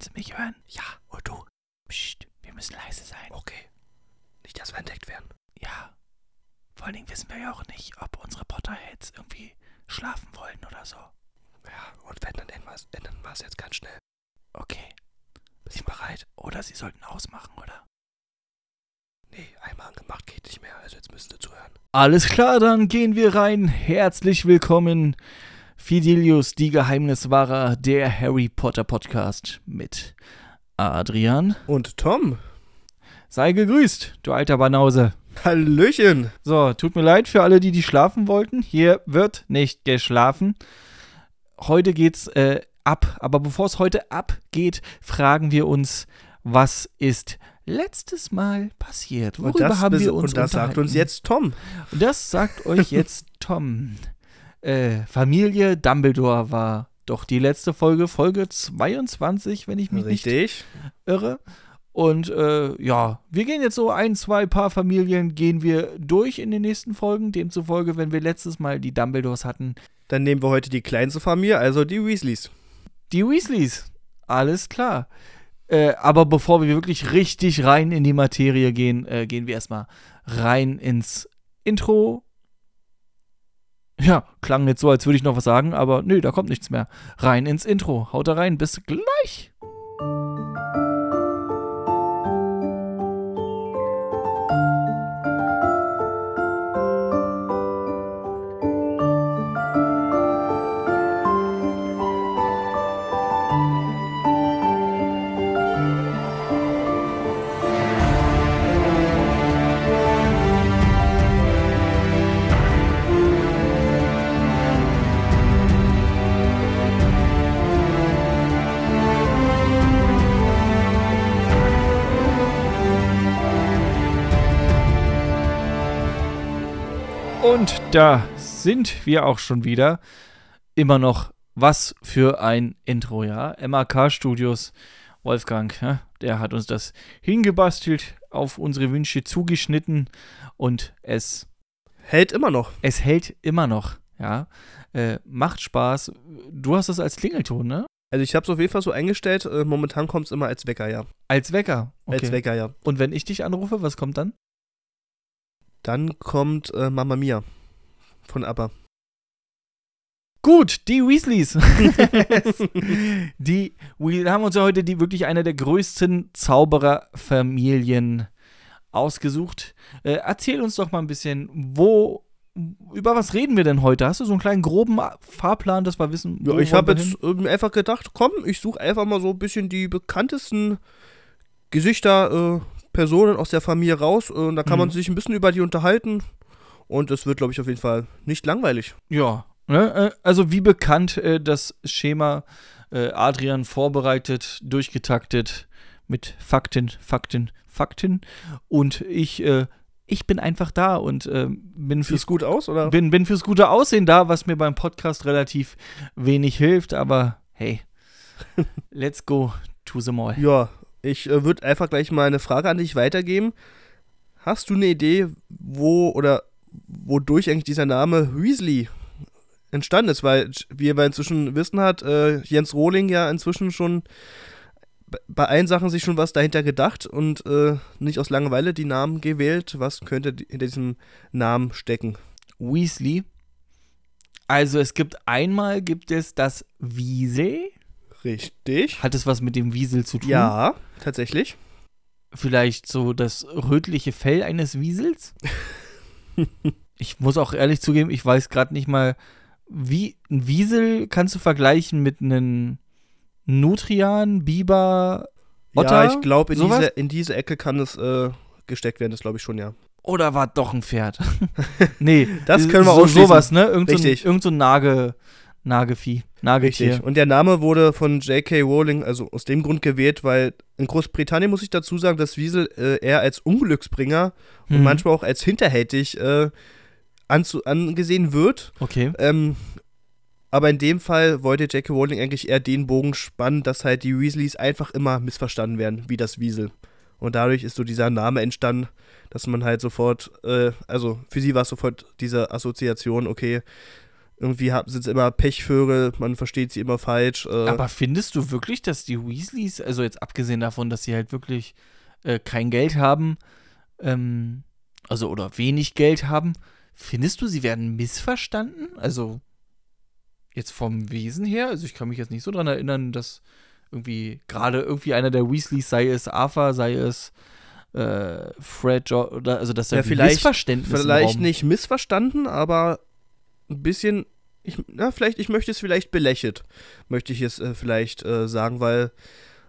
Kannst du mich hören? Ja, und du? Psst, wir müssen leise sein. Okay. Nicht, dass wir entdeckt werden. Ja. Vor allen Dingen wissen wir ja auch nicht, ob unsere Potterheads irgendwie schlafen wollen oder so. Ja, und wenn, dann ändern wir es- ändern wir es jetzt ganz schnell. Okay. Bist du bereit? Oder sie sollten ausmachen, oder? Nee, einmal angemacht geht nicht mehr, also jetzt müssen wir zuhören. Alles klar, dann gehen wir rein. Herzlich willkommen, Fidelius, die Geheimniswahrer, der Harry Potter Podcast mit Adrian. Und Tom? Sei gegrüßt, du alter Banause. Hallöchen! So, tut mir leid für alle, die die schlafen wollten. Hier wird nicht geschlafen. Heute geht's äh, ab. Aber bevor es heute abgeht, fragen wir uns, was ist letztes Mal passiert? Worüber haben wir uns und das sagt uns jetzt Tom. Und das sagt euch jetzt Tom. Äh, Familie Dumbledore war doch die letzte Folge, Folge 22, wenn ich mich nicht Richtig. irre. Und äh, ja, wir gehen jetzt so ein, zwei paar Familien gehen wir durch in den nächsten Folgen. Demzufolge, wenn wir letztes Mal die Dumbledores hatten, Dann nehmen wir heute die kleinste Familie, also die Weasleys. die Weasleys. Alles klar. Äh, aber bevor wir wirklich richtig rein in die Materie gehen, äh, gehen wir erstmal rein ins Intro. Ja, klang jetzt so, als würde ich noch was sagen, aber nö, da kommt nichts mehr. Rein ins Intro. Haut da rein, bis gleich. Und da sind wir auch schon wieder. Immer noch was für ein Intro, ja. MAK Studios, Wolfgang, ja, der hat uns das hingebastelt, auf unsere Wünsche zugeschnitten und es, Hält immer noch. es hält immer noch, ja. Äh, macht Spaß. Du hast das als Klingelton, ne? Also ich habe es auf jeden Fall so eingestellt, äh, momentan kommt es immer als Wecker, ja. Als Wecker. Okay. Als Wecker, ja. Und wenn ich dich anrufe, was kommt dann? Dann kommt äh, Mama Mia von ABBA. Gut, die Weasleys. die, wir haben uns ja heute die wirklich eine der größten Zaubererfamilien ausgesucht. Äh, erzähl uns doch mal ein bisschen, wo, über was reden wir denn heute? Hast du so einen kleinen groben Fahrplan, dass wir wissen, Ja, wo ich wollen habe jetzt ähm, einfach gedacht, komm, ich suche einfach mal so ein bisschen die bekanntesten Gesichter, äh, Personen aus der Familie raus. Äh, und da kann man Mhm. sich ein bisschen über die unterhalten. Und es wird, glaube ich, auf jeden Fall nicht langweilig. Ja, ne, äh, also wie bekannt äh, das Schema Adrian vorbereitet, durchgetaktet mit Fakten, Fakten, Fakten und ich, ich bin einfach da und äh, bin fürs gut aus, oder? bin, bin fürs gute Aussehen da, was mir beim Podcast relativ wenig hilft, aber hey, let's go to the mall. Ja, ich äh, würde einfach gleich mal eine Frage an dich weitergeben. Hast du eine Idee, wo oder wodurch eigentlich dieser Name Weasley entstanden ist? Weil, wie ihr inzwischen wissen hat, äh, Jens Rohling ja inzwischen schon bei allen Sachen sich schon was dahinter gedacht und äh, nicht aus Langeweile die Namen gewählt. Was könnte hinter diesem Namen stecken? Weasley. Also es gibt einmal gibt es das Wiesel. Richtig. Hat es was mit dem Wiesel zu tun? Ja, tatsächlich. Vielleicht so das rötliche Fell eines Wiesels? ich muss auch ehrlich zugeben, ich weiß gerade nicht mal, wie ein Wiesel kannst du vergleichen mit einem Nutrian, Biber, Otter? ja, ich glaube, in diese, in diese Ecke kann es äh, gesteckt werden, das glaube ich schon, ja. Oder war doch ein Pferd? nee, Das können wir so, ausschließen. sowas, ne? Irgend so ein, Richtig. irgend so ein Nage, Nagevieh, Nagetier. Richtig. Und der Name wurde von J.K. Rowling also aus dem Grund gewählt, weil in Großbritannien muss ich dazu sagen, dass Wiesel äh, eher als Unglücksbringer und Hm, manchmal auch als hinterhältig äh, angesehen wird. Okay. Ähm, aber in dem Fall wollte J.K. Rowling eigentlich eher den Bogen spannen, dass halt die Weasleys einfach immer missverstanden werden, wie das Wiesel. Und dadurch ist so dieser Name entstanden, dass man halt sofort, äh, also für sie war es sofort diese Assoziation, okay, irgendwie sind sie immer Pechvögel, man versteht sie immer falsch. Äh. Aber findest du wirklich, dass die Weasleys, also jetzt abgesehen davon, dass sie halt wirklich äh, kein Geld haben, ähm, also oder wenig Geld haben, findest du, sie werden missverstanden? Also jetzt vom Wesen her, also ich kann mich jetzt nicht so dran erinnern, dass irgendwie gerade irgendwie einer der Weasleys, sei es Arthur, sei es äh, Fred, jo oder also dass da ja, vielleicht, Missverständnis vielleicht nicht missverstanden, aber ein bisschen, ich, na, vielleicht, ich möchte es vielleicht belächelt, möchte ich es äh, vielleicht äh, sagen, weil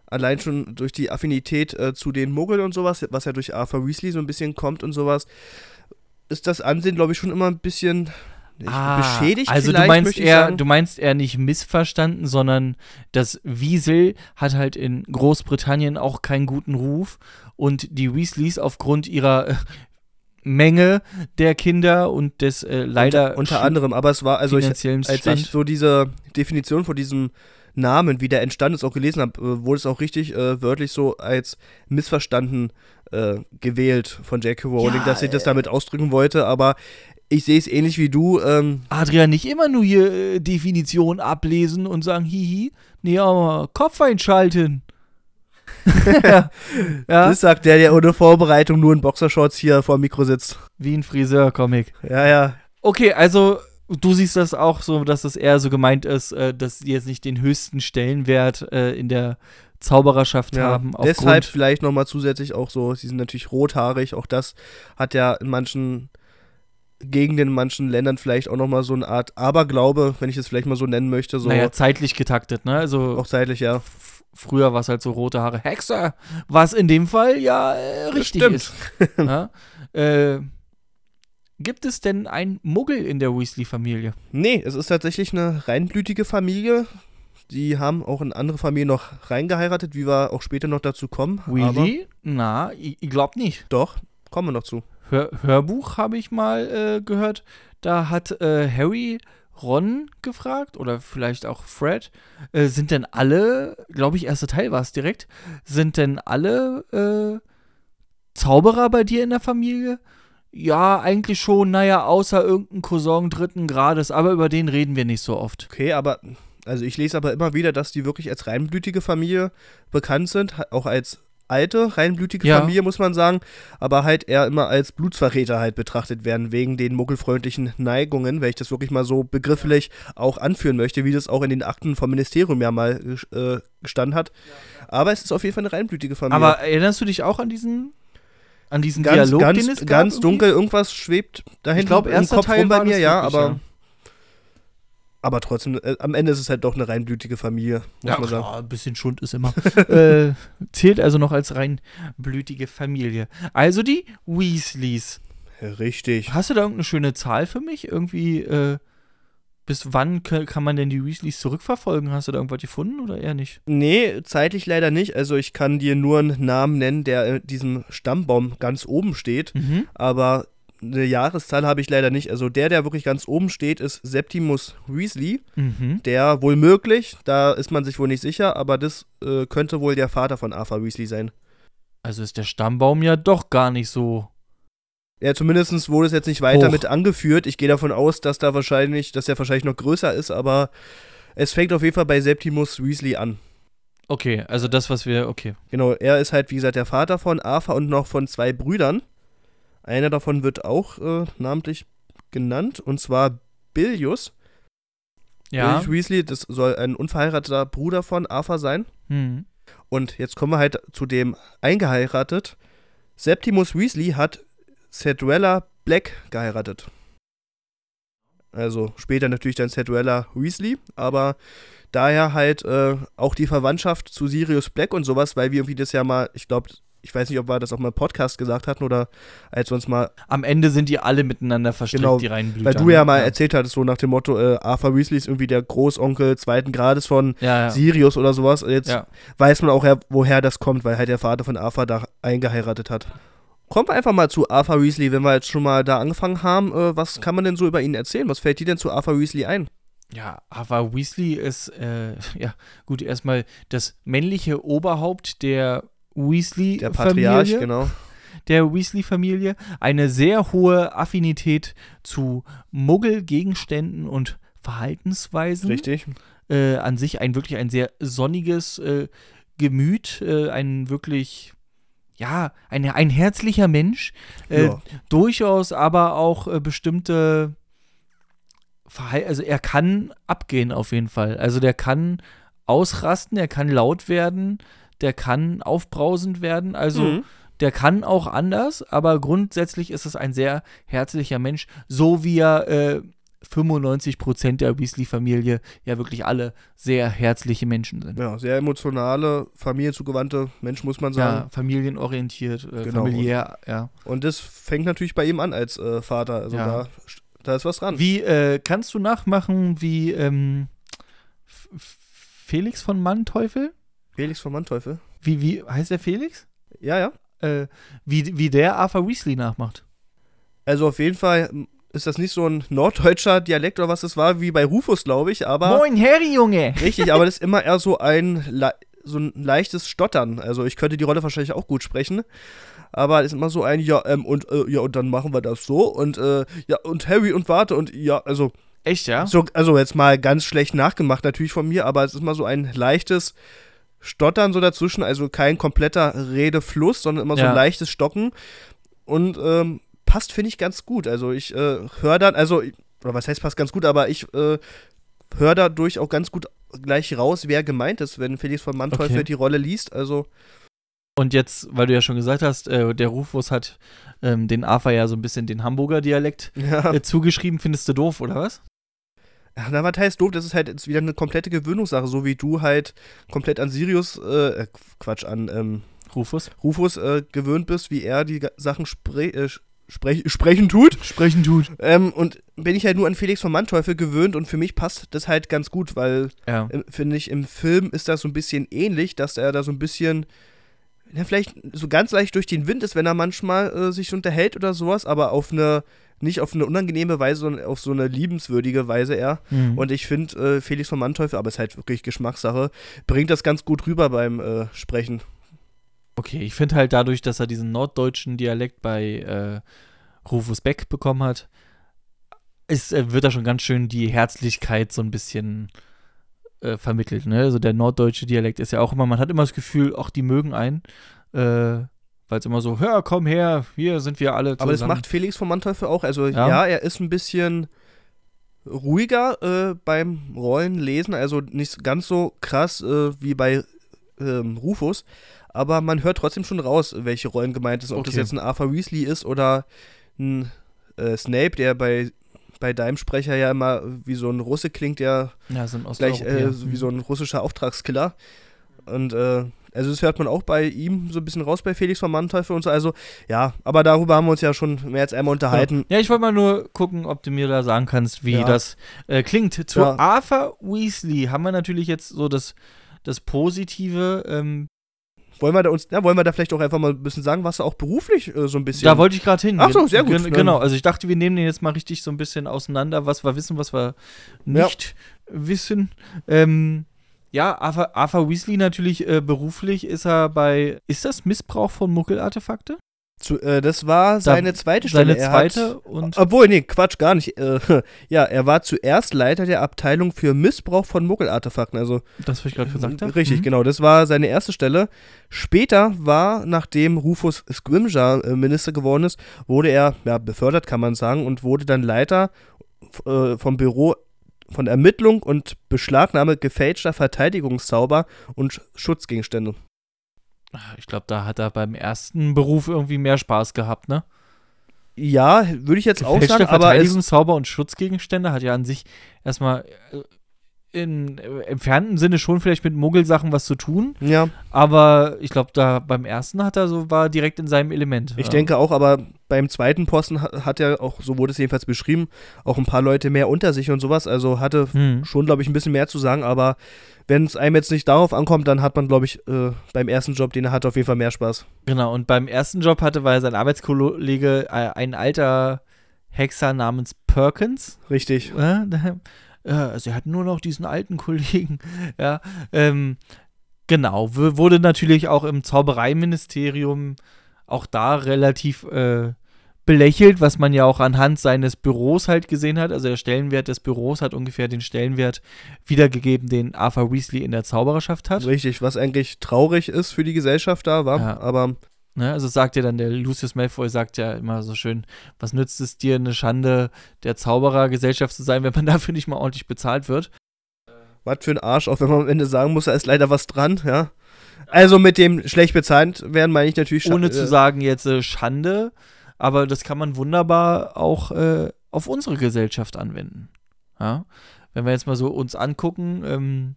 allein schon durch die Affinität äh, zu den Muggeln und sowas, was ja durch Arthur Weasley so ein bisschen kommt und sowas, ist das Ansehen, glaube ich, schon immer ein bisschen ah, beschädigt. Also du meinst eher, du meinst eher nicht missverstanden, sondern das Wiesel hat halt in Großbritannien auch keinen guten Ruf und die Weasleys aufgrund ihrer Menge der Kinder und des äh, leider unter, unter anderem, aber es war also ich, als ich so diese Definition von diesem Namen, wie der entstanden ist, auch gelesen habe, äh, wurde es auch richtig äh, wörtlich so als missverstanden äh, gewählt von J.K. Rowling, ja, dass sie das damit ausdrücken wollte, aber ich sehe es ähnlich wie du. Ähm Adrian, nicht immer nur hier äh, Definition ablesen und sagen, hihi, nee, aber Kopf einschalten. ja. Das sagt der, der ohne Vorbereitung nur in Boxershorts hier vor dem Mikro sitzt. Wie ein Friseur-Comic. Ja, ja. Okay, also du siehst das auch so, dass das eher so gemeint ist, äh, dass sie jetzt nicht den höchsten Stellenwert äh, in der Zaubererschaft ja, haben. Deshalb vielleicht nochmal zusätzlich auch so, sie sind natürlich rothaarig, auch das hat ja in manchen Gegenden, in manchen Ländern vielleicht auch nochmal so eine Art Aberglaube, wenn ich es vielleicht mal so nennen möchte. So naja, zeitlich getaktet, ne? Also auch zeitlich, ja. Früher war es halt so rote Haare Hexer, was in dem Fall ja äh, richtig ist. ja? äh, Gibt es denn einen Muggel in der Weasley-Familie? Nee, es ist tatsächlich eine reinblütige Familie. Die haben auch in andere Familien noch reingeheiratet, wie wir auch später noch dazu kommen. Weasley? Na, ich, ich glaube nicht. Doch, kommen wir noch zu. Hör Hörbuch habe ich mal äh, gehört. Da hat äh, Harry Ron gefragt oder vielleicht auch Fred. Äh, sind denn alle, glaube ich, erster Teil war es direkt, sind denn alle äh, Zauberer bei dir in der Familie? Ja, eigentlich schon, naja, außer irgendein Cousin dritten Grades, aber über den reden wir nicht so oft. Okay, aber, also ich lese aber immer wieder, dass die wirklich als reinblütige Familie bekannt sind, auch als alte, reinblütige ja. Familie, muss man sagen, aber halt eher immer als Blutsverräter halt betrachtet werden, wegen den muggelfreundlichen Neigungen, wenn ich das wirklich mal so begrifflich auch anführen möchte, wie das auch in den Akten vom Ministerium ja mal äh, gestanden hat. Aber es ist auf jeden Fall eine reinblütige Familie. Aber erinnerst du dich auch an diesen an diesen ganz, Dialog, ganz, den es gab Ganz irgendwie? dunkel, irgendwas schwebt dahinter ich glaub, im Kopf Teil rum bei mir, ja, aber. Ja. Aber trotzdem, äh, am Ende ist es halt doch eine reinblütige Familie, muss ja, man sagen. ein bisschen Schund ist immer. äh, zählt also noch als reinblütige Familie. Also die Weasleys. richtig. Hast du da irgendeine schöne Zahl für mich? Irgendwie, äh, bis wann kann man denn die Weasleys zurückverfolgen? Hast du da irgendwas gefunden oder eher nicht? Nee, zeitlich leider nicht. Also ich kann dir nur einen Namen nennen, der in diesem Stammbaum ganz oben steht. Mhm. Aber eine Jahreszahl habe ich leider nicht. Also der, der wirklich ganz oben steht, ist Septimus Weasley. Mhm. Der wohl möglich, da ist man sich wohl nicht sicher, aber das äh, könnte wohl der Vater von Arthur Weasley sein. Also ist der Stammbaum ja doch gar nicht so ja, zumindest wurde es jetzt nicht weiter Hoch. mit angeführt. Ich gehe davon aus, dass da wahrscheinlich, dass er wahrscheinlich noch größer ist, aber es fängt auf jeden Fall bei Septimus Weasley an. Okay, also das, was wir, okay. Genau, er ist halt, wie gesagt, der Vater von Arthur und noch von zwei Brüdern. Einer davon wird auch äh, namentlich genannt, und zwar Bilius. Ja. Bilius Weasley, das soll ein unverheirateter Bruder von Arthur sein. Mhm. Und jetzt kommen wir halt zu dem eingeheiratet. Septimus Weasley hat Cedrella Black geheiratet. Also später natürlich dann Cedrella Weasley, aber daher halt äh, auch die Verwandtschaft zu Sirius Black und sowas, weil wir irgendwie das ja mal, ich glaube, ich weiß nicht, ob wir das auch mal im Podcast gesagt hatten oder als wir uns mal. Am Ende sind die alle miteinander verstrickt, genau, die Reinblüter. Weil du ja mal ja. erzählt hattest, so nach dem Motto, äh, Arthur Weasley ist irgendwie der Großonkel zweiten Grades von ja, ja. Sirius oder sowas. Jetzt weiß man auch, woher das kommt, weil halt der Vater von Arthur da eingeheiratet hat. Kommen wir einfach mal zu Arthur Weasley, wenn wir jetzt schon mal da angefangen haben. Äh, was kann man denn so über ihn erzählen? Was fällt dir denn zu Arthur Weasley ein? Ja, Arthur Weasley ist, äh, ja, gut, erstmal das männliche Oberhaupt der Weasley-Familie. Der Patriarch, genau. Der Weasley-Familie. Eine sehr hohe Affinität zu Muggelgegenständen und Verhaltensweisen. Richtig. Äh, an sich ein wirklich ein sehr sonniges äh, Gemüt, äh, ein wirklich, ja, ein, ein herzlicher Mensch. Äh, Ja. Durchaus aber auch äh, bestimmte Verhal also er kann abgehen auf jeden Fall. Also der kann ausrasten, er kann laut werden, der kann aufbrausend werden. Also Mhm. der kann auch anders, aber grundsätzlich ist es ein sehr herzlicher Mensch, so wie er äh, 95% der Weasley-Familie ja wirklich alle sehr herzliche Menschen sind. Ja, sehr emotionale, familienzugewandte Mensch, muss man Ja, sagen. familienorientiert, äh, Genau. familiär, ja. Und das fängt natürlich bei ihm an als äh, Vater. Also Ja. da, da ist was dran. Wie äh, kannst du nachmachen, wie ähm, Felix von Manteuffel? Felix vom Manteuffel. Wie, wie heißt der Felix? Ja, ja. Äh, wie, wie der Arthur Weasley nachmacht. Also auf jeden Fall ist das nicht so ein norddeutscher Dialekt oder was das war, wie bei Rufus, glaube ich, aber. Moin, Harry, Junge! Richtig, aber das ist immer eher so ein, le so ein leichtes Stottern. Also ich könnte die Rolle wahrscheinlich auch gut sprechen. Aber es ist immer so ein, ja, ähm, und äh, ja, und dann machen wir das so und äh, ja, und Harry und warte und ja, also Echt, ja? so, also jetzt mal ganz schlecht nachgemacht natürlich von mir, aber es ist mal so ein leichtes Stottern so dazwischen, also kein kompletter Redefluss, sondern immer so Ja. ein leichtes Stocken und ähm, passt, finde ich, ganz gut. Also ich äh, höre dann, also, oder was heißt passt ganz gut, aber ich äh, höre dadurch auch ganz gut gleich raus, wer gemeint ist, wenn Felix von Manteuffel Okay. die Rolle liest. Also, Und jetzt, weil du ja schon gesagt hast, äh, der Rufus hat ähm, den Arthur ja so ein bisschen den Hamburger Dialekt ja. äh, zugeschrieben. Findest du doof, oder was? Ja, na, was heißt doof? Das ist halt jetzt wieder eine komplette Gewöhnungssache, so wie du halt komplett an Sirius, äh, äh, Quatsch, an ähm, Rufus? Rufus äh, gewöhnt bist, wie er die Sachen spre äh, sprech sprechen tut. Sprechen tut. Ähm, und bin ich halt nur an Felix von Manteuffel gewöhnt und für mich passt das halt ganz gut, weil, Ja. äh, finde ich, im Film ist das so ein bisschen ähnlich, dass er da so ein bisschen, ja, vielleicht so ganz leicht durch den Wind ist, wenn er manchmal äh, sich unterhält oder sowas, aber auf eine, nicht auf eine unangenehme Weise, sondern auf so eine liebenswürdige Weise eher. Mhm. Und ich finde, äh, Felix von Manteuffel, aber es ist halt wirklich Geschmackssache, bringt das ganz gut rüber beim äh, Sprechen. Okay, ich finde halt dadurch, dass er diesen norddeutschen Dialekt bei äh, Rufus Beck bekommen hat, ist, äh, wird da schon ganz schön die Herzlichkeit so ein bisschen äh, vermittelt. Ne? Also der norddeutsche Dialekt ist ja auch immer, man hat immer das Gefühl, ach, die mögen einen, äh, weil es immer so, hör, komm her, hier sind wir alle zusammen. Aber das macht Felix von Manteuffel auch. Also Ja. ja, er ist ein bisschen ruhiger äh, beim Rollenlesen, also nicht ganz so krass äh, wie bei ähm, Rufus. Aber man hört trotzdem schon raus, welche Rollen gemeint sind. Ob das Okay. jetzt ein Arthur Weasley ist oder ein äh, Snape, der bei, bei deinem Sprecher ja immer wie so ein Russe klingt, der ja, so gleich äh, wie so ein russischer Auftragskiller. Und äh, also das hört man auch bei ihm so ein bisschen raus bei Felix von Manteuffel und so. Also ja, aber darüber haben wir uns ja schon mehr als einmal unterhalten. Ja, ich wollte mal nur gucken, ob du mir da sagen kannst, wie Ja. das äh, klingt. Zu Ja. Arthur Weasley haben wir natürlich jetzt so das, das Positive. Ähm, Wollen wir da uns, ja, wollen wir da vielleicht auch einfach mal ein bisschen sagen, was er auch beruflich äh, so ein bisschen. da wollte ich gerade hin. Ach so, sehr gut. Gen genau, also ich dachte, wir nehmen den jetzt mal richtig so ein bisschen auseinander, was wir wissen, was wir Ja. nicht wissen. Ähm, ja, Arthur, Arthur Weasley natürlich äh, beruflich ist er bei. Ist das Missbrauch von Muggelartefakte? Zu, äh, das war seine zweite Seine Stelle. Er zweite hat, und. Obwohl, nee, Quatsch, gar nicht. Äh, ja, er war zuerst Leiter der Abteilung für Missbrauch von Muggelartefakten. Also Das, was ich gerade gesagt habe. Richtig, Mhm. genau. Das war seine erste Stelle. Später war, nachdem Rufus Scrimger äh, Minister geworden ist, wurde er ja, befördert, kann man sagen, und wurde dann Leiter äh, vom Büro von Ermittlung und Beschlagnahme gefälschter Verteidigungszauber und Sch- Schutzgegenstände. Ich glaube, da hat er beim ersten Beruf irgendwie mehr Spaß gehabt, ne? Ja, würde ich jetzt auch sagen, aber Verteidigungszauber und Schutzgegenstände hat ja an sich erstmal in äh, entfernten Sinne schon vielleicht mit Muggelsachen was zu tun, ja, aber ich glaube, da beim ersten hat er so, war direkt in seinem Element. ich ja. denke auch, aber beim zweiten Posten hat, er auch, so wurde es jedenfalls beschrieben, auch ein paar Leute mehr unter sich und sowas, also hatte Hm. schon, glaube ich, ein bisschen mehr zu sagen, aber wenn es einem jetzt nicht darauf ankommt, dann hat man, glaube ich, äh, beim ersten Job, den er hat, auf jeden Fall mehr Spaß. Genau, und beim ersten Job hatte, weil sein Arbeitskollege äh, ein alter Hexer namens Perkins, Richtig. äh, der- äh, sie hatten nur noch diesen alten Kollegen, ja, ähm, genau, wurde natürlich auch im Zaubereiministerium auch da relativ äh, belächelt, was man ja auch anhand seines Büros halt gesehen hat. Also der Stellenwert des Büros hat ungefähr den Stellenwert wiedergegeben, den Arthur Weasley in der Zaubererschaft hat. Richtig, was eigentlich traurig ist für die Gesellschaft da, war. Ja. Aber Ne, also sagt ja dann der Lucius Malfoy sagt ja immer so schön, was nützt es dir eine Schande der Zauberergesellschaft zu sein, wenn man dafür nicht mal ordentlich bezahlt wird? was für ein Arsch, auch wenn man am Ende sagen muss, da ist leider was dran, ja. Also mit dem schlecht bezahlt werden, meine ich natürlich Ohne scha- zu sagen jetzt äh, Schande, aber das kann man wunderbar auch äh, auf unsere Gesellschaft anwenden. Ja? Wenn wir jetzt mal so uns angucken, ähm,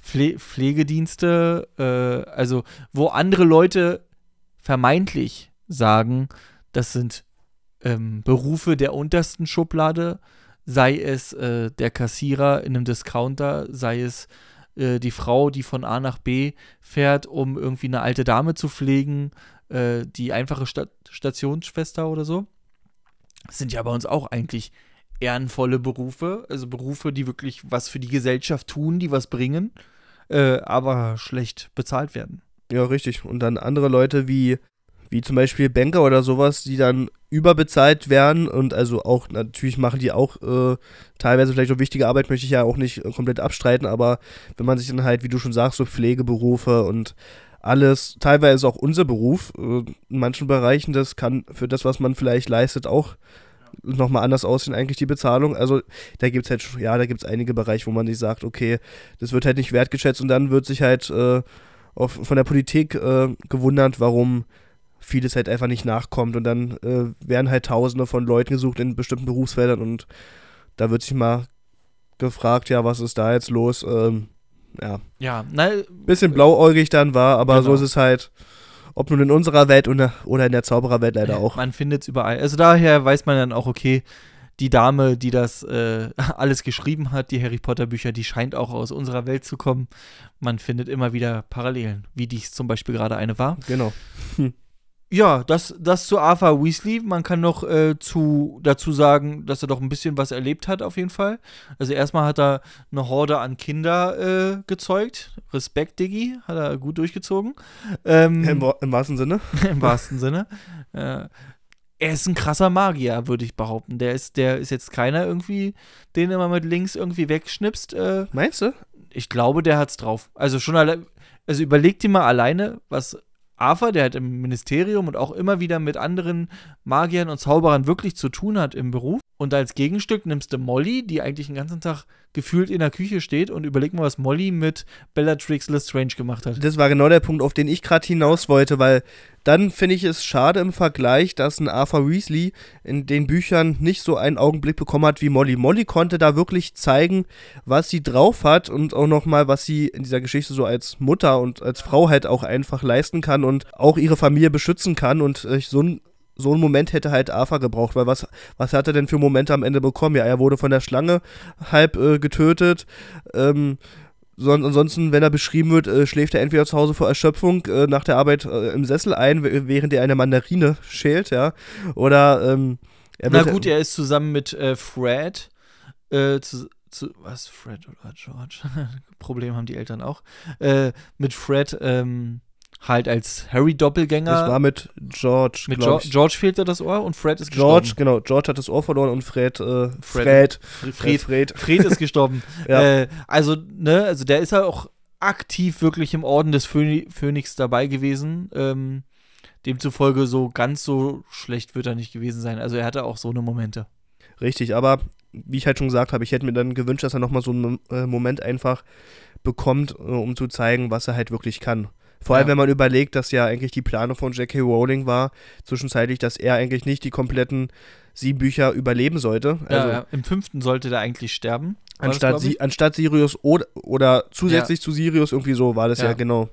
Pfle Pflegedienste, äh, also wo andere Leute vermeintlich sagen, das sind ähm, Berufe der untersten Schublade, sei es äh, der Kassierer in einem Discounter, sei es äh, die Frau, die von A nach B fährt, um irgendwie eine alte Dame zu pflegen, äh, die einfache Sta Stationsschwester oder so. Das sind ja bei uns auch eigentlich ehrenvolle Berufe, also Berufe, die wirklich was für die Gesellschaft tun, die was bringen, äh, aber schlecht bezahlt werden. Ja, richtig. Und dann andere Leute wie, wie zum Beispiel Banker oder sowas, die dann überbezahlt werden und also auch, natürlich machen die auch äh, teilweise vielleicht auch wichtige Arbeit, möchte ich ja auch nicht äh, komplett abstreiten, aber wenn man sich dann halt, wie du schon sagst, so Pflegeberufe und alles, teilweise auch unser Beruf, äh, in manchen Bereichen, das kann für das, was man vielleicht leistet, auch nochmal anders aussehen, eigentlich die Bezahlung. Also da gibt es halt, ja, da gibt es einige Bereiche, wo man sich sagt, okay, das wird halt nicht wertgeschätzt und dann wird sich halt äh, auf, von der Politik äh, gewundert, warum vieles halt einfach nicht nachkommt und dann äh, werden halt Tausende von Leuten gesucht in bestimmten Berufsfeldern und da wird sich mal gefragt, ja, was ist da jetzt los? Ähm, ja, Ja, na, bisschen blauäugig dann war, aber so Genau. ist es halt, ob nun in unserer Welt oder, oder in der Zaubererwelt leider auch. Man findet es überall. Also daher weiß man dann auch, okay, die Dame, die das äh, alles geschrieben hat, die Harry Potter Bücher, die scheint auch aus unserer Welt zu kommen. Man findet immer wieder Parallelen, wie dies zum Beispiel gerade eine war. Genau. Ja, das, das zu Arthur Weasley. Man kann noch äh, zu, dazu sagen, dass er doch ein bisschen was erlebt hat, auf jeden Fall. Also erstmal hat er eine Horde an Kinder äh, gezeugt. Respekt, Diggi, hat er gut durchgezogen. Ähm, Im, Im wahrsten Sinne. Im wahrsten Sinne. Äh, er ist ein krasser Magier, würde ich behaupten. Der ist, der ist jetzt keiner irgendwie, den er mal mit links irgendwie wegschnipst. Äh, Meinst du? ich glaube, der hat's drauf. Also schon alle, also überleg dir mal alleine, was Arthur, der halt im Ministerium und auch immer wieder mit anderen Magiern und Zauberern wirklich zu tun hat im Beruf. Und als Gegenstück nimmst du Molly, die eigentlich den ganzen Tag gefühlt in der Küche steht und überleg mal, was Molly mit Bellatrix Lestrange gemacht hat. Das war genau der Punkt, auf den ich gerade hinaus wollte, weil dann finde ich es schade im Vergleich, dass ein Arthur Weasley in den Büchern nicht so einen Augenblick bekommen hat wie Molly. Molly konnte da wirklich zeigen, was sie drauf hat und auch nochmal, was sie in dieser Geschichte so als Mutter und als Frau halt auch einfach leisten kann und auch ihre Familie beschützen kann und äh, so ein so einen Moment hätte halt Arthur gebraucht, weil was, was hat er denn für Momente am Ende bekommen? Ja, er wurde von der Schlange halb äh, getötet. Ähm, Son ansonsten, wenn er beschrieben wird, äh, schläft er entweder zu Hause vor Erschöpfung äh, nach der Arbeit äh, im Sessel ein, während er eine Mandarine schält, ja. Oder ähm, er Na wird- gut, er ist zusammen mit äh, Fred, äh, zu, zu, was, Fred oder George? Problem haben die Eltern auch. Mit Fred ähm, halt als Harry-Doppelgänger. das war mit George, mit George. George fehlte das Ohr und Fred ist George, gestorben. genau. George hat das Ohr verloren und Fred, äh, Fred. Fred, Fred, Fred, Fred, ist gestorben. Ja. äh, also, ne, also der ist ja auch aktiv wirklich im Orden des Phö Phönix dabei gewesen. Ähm, demzufolge so ganz so schlecht wird er nicht gewesen sein. Also er hatte auch so eine Momente. Richtig, aber wie ich halt schon gesagt habe, ich hätte mir dann gewünscht, dass er nochmal so einen äh, Moment einfach bekommt, äh, um zu zeigen, was er halt wirklich kann. Vor allem, Ja. wenn man überlegt, dass ja eigentlich die Planung von J.K. Rowling war, zwischenzeitlich, dass er eigentlich nicht die kompletten sieben Bücher überleben sollte. Also ja, Im fünften sollte der eigentlich sterben. war das, anstatt, si anstatt Sirius oder, oder zusätzlich zu Sirius, irgendwie so war das ja, genau.